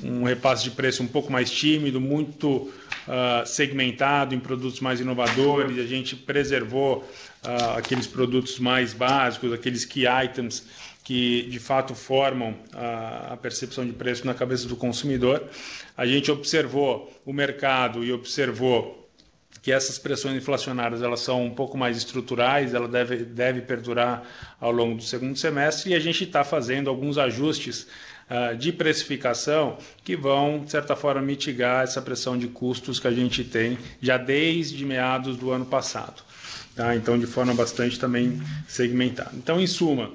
um repasse de preço um pouco mais tímido, muito uh, segmentado em produtos mais inovadores. A gente preservou uh, aqueles produtos mais básicos, aqueles key items que de fato formam a, a percepção de preço na cabeça do consumidor. A gente observou o mercado e observou que essas pressões inflacionárias elas são um pouco mais estruturais, ela deve, deve perdurar ao longo do segundo semestre e a gente está fazendo alguns ajustes de precificação que vão, de certa forma, mitigar essa pressão de custos que a gente tem já desde meados do ano passado. Tá? Então, de forma bastante também segmentada. Então, em suma,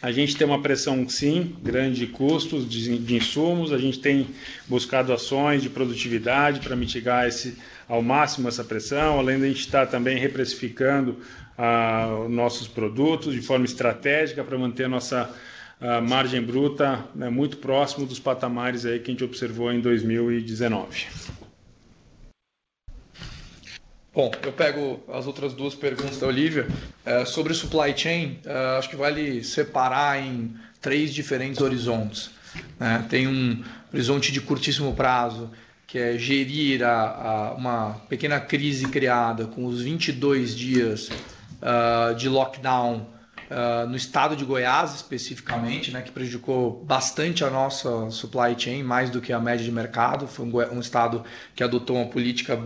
a gente tem uma pressão, sim, grande de custos de, de insumos, a gente tem buscado ações de produtividade para mitigar esse ao máximo essa pressão, além de a gente estar também reprecificando ah, nossos produtos de forma estratégica para manter nossa a margem bruta né, muito próximo dos patamares aí que a gente observou em 2019. Bom, eu pego as outras duas perguntas da Olivia. É, sobre supply chain, é, acho que vale separar em três diferentes horizontes. Né? Tem um horizonte de curtíssimo prazo, que é gerir a, a, uma pequena crise criada com os 22 dias uh, de lockdown uh, no estado de Goiás, especificamente, né, que prejudicou bastante a nossa supply chain, mais do que a média de mercado. Foi um, um estado que adotou uma política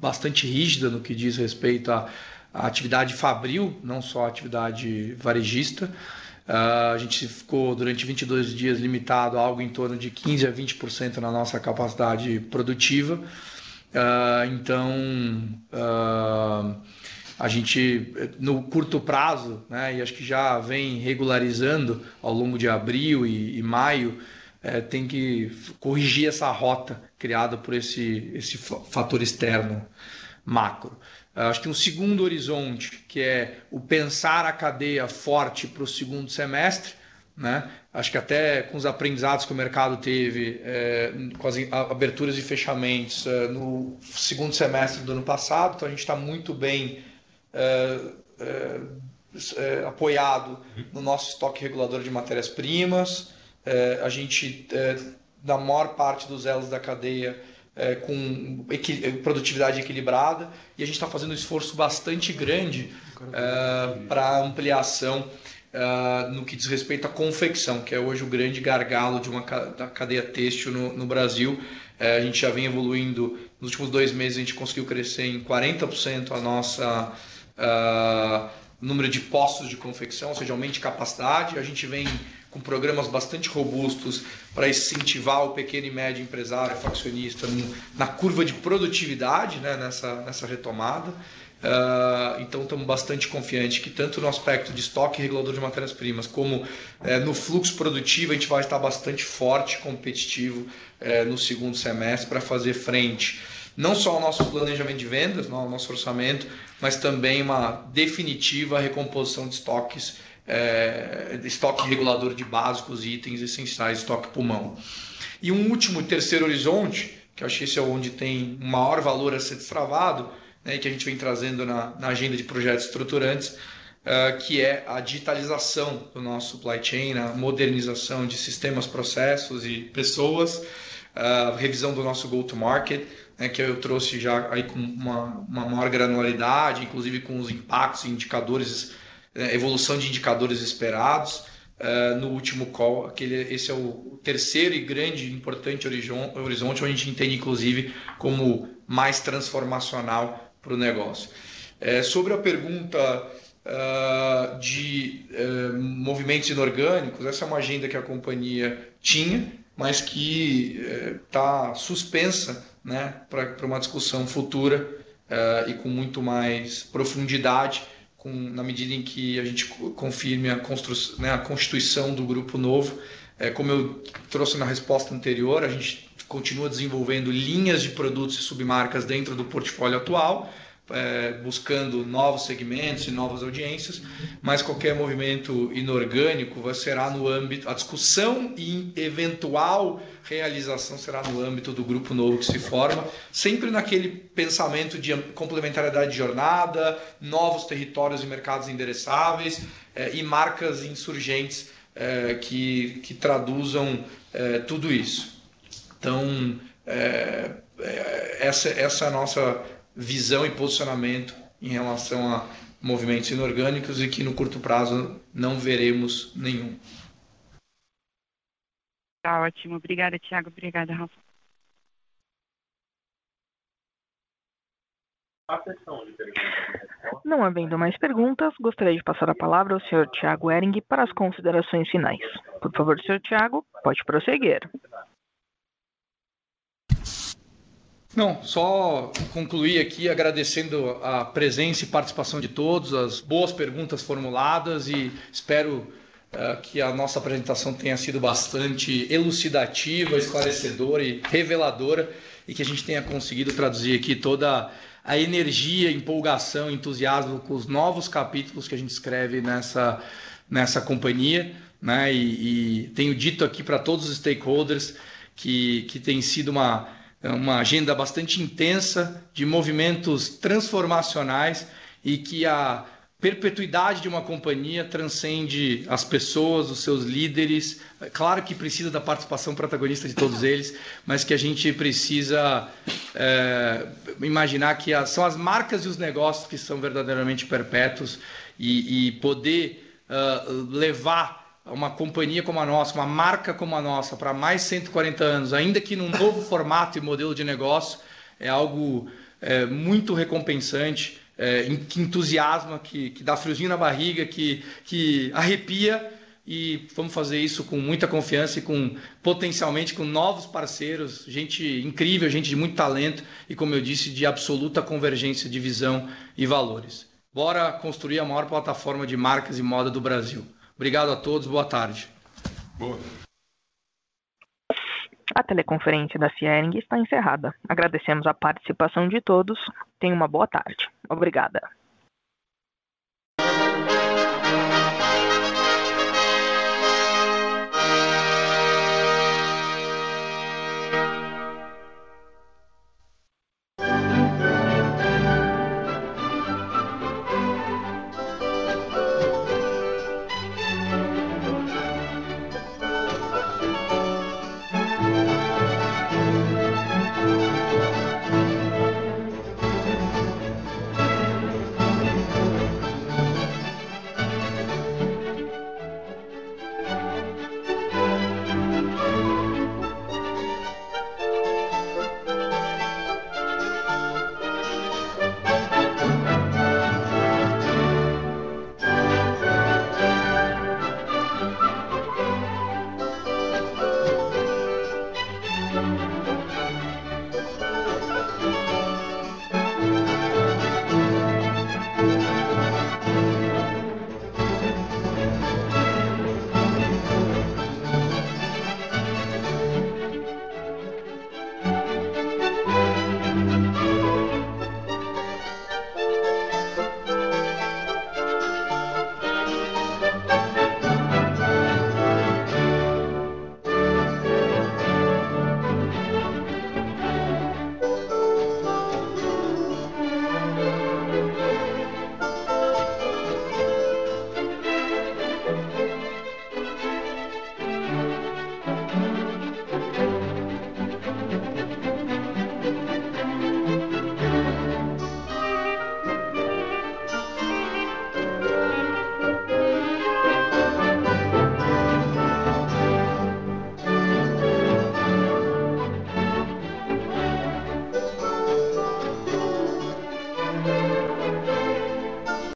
bastante rígida no que diz respeito à, à atividade fabril, não só a atividade varejista. Uh, a gente ficou durante 22 dias limitado a algo em torno de 15 a 20% na nossa capacidade produtiva. Uh, então, uh, a gente, no curto prazo, né, e acho que já vem regularizando ao longo de abril e, e maio, é, tem que corrigir essa rota criada por esse, esse fator externo macro. Acho que um segundo horizonte, que é o pensar a cadeia forte para o segundo semestre, né? Acho que até com os aprendizados que o mercado teve, é, com as aberturas e fechamentos é, no segundo semestre do ano passado, então a gente está muito bem apoiado no nosso estoque regulador de matérias-primas. A gente, na maior parte dos elos da cadeia, com produtividade equilibrada e a gente está fazendo um esforço bastante grande para ampliação no que diz respeito à confecção, que é hoje o grande gargalo de uma da cadeia têxtil no, no Brasil. A gente já vem evoluindo, nos últimos dois meses a gente conseguiu crescer em 40% a nossa uh, número de postos de confecção, ou seja, aumente capacidade. A gente vem com programas bastante robustos para incentivar o pequeno e médio empresário, faccionista, na curva de produtividade né, nessa, nessa retomada. Uh, então estamos bastante confiantes que tanto no aspecto de estoque regulador de matérias-primas como uh, no fluxo produtivo a gente vai estar bastante forte, competitivo uh, no segundo semestre para fazer frente não só ao nosso planejamento de vendas, ao nosso orçamento, mas também uma definitiva recomposição de estoques é, estoque regulador de básicos, itens essenciais, estoque pulmão. E um último, terceiro horizonte, que eu acho que esse é onde tem maior valor a ser destravado, né, que a gente vem trazendo na, na agenda de projetos estruturantes, uh, que é a digitalização do nosso supply chain, a modernização de sistemas, processos e pessoas, a revisão do nosso go-to-market, né, que eu trouxe já aí com uma, uma maior granularidade, inclusive com os impactos e indicadores, né, evolução de indicadores esperados. Uh, no último call, aquele, esse é o terceiro e grande importante horizonte, onde a gente entende, inclusive, como mais transformacional para o negócio. É, sobre a pergunta uh, de uh, movimentos inorgânicos, essa é uma agenda que a companhia tinha, mas que está suspensa né, para uma discussão futura e com muito mais profundidade com, na medida em que a gente confirme a, né, a constituição do grupo novo. É, como eu trouxe na resposta anterior, a gente continua desenvolvendo linhas de produtos e submarcas dentro do portfólio atual, é, buscando novos segmentos e novas audiências, mas qualquer movimento inorgânico será no âmbito, a discussão e eventual realização será no âmbito do grupo novo que se forma, sempre naquele pensamento de complementariedade de jornada, novos territórios e mercados endereçáveis é, e marcas insurgentes é, que, que traduzam é, tudo isso. Então, é, é, essa, essa é a nossa visão e posicionamento em relação a movimentos inorgânicos e que no curto prazo não veremos nenhum. Tá ótimo. Obrigada, Tiago. Obrigada, Rafa. Não havendo mais perguntas, gostaria de passar a palavra ao Sr. Tiago Ering para as considerações finais. Por favor, Sr. Tiago, pode prosseguir. Não, só concluir aqui agradecendo a presença e participação de todos, as boas perguntas formuladas e espero uh, que a nossa apresentação tenha sido bastante elucidativa, esclarecedora e reveladora e que a gente tenha conseguido traduzir aqui toda a energia, empolgação, entusiasmo com os novos capítulos que a gente escreve nessa, nessa companhia. Né? E, e tenho dito aqui para todos os stakeholders que, que tem sido uma uma agenda bastante intensa de movimentos transformacionais e que a perpetuidade de uma companhia transcende as pessoas, os seus líderes. É claro que precisa da participação protagonista de todos eles, mas que a gente precisa é, imaginar que são as marcas e os negócios que são verdadeiramente perpétuos e, e poder uh, levar uma companhia como a nossa, uma marca como a nossa, para mais 140 anos, ainda que num novo *laughs* formato e modelo de negócio, é algo é, muito recompensante, é, que entusiasma, que, que dá friozinho na barriga, que, que arrepia e vamos fazer isso com muita confiança e com potencialmente com novos parceiros, gente incrível, gente de muito talento e como eu disse, de absoluta convergência de visão e valores. Bora construir a maior plataforma de marcas e moda do Brasil. Obrigado a todos, boa tarde. Boa. A teleconferência da Ciering está encerrada. Agradecemos a participação de todos. Tenha uma boa tarde. Obrigada.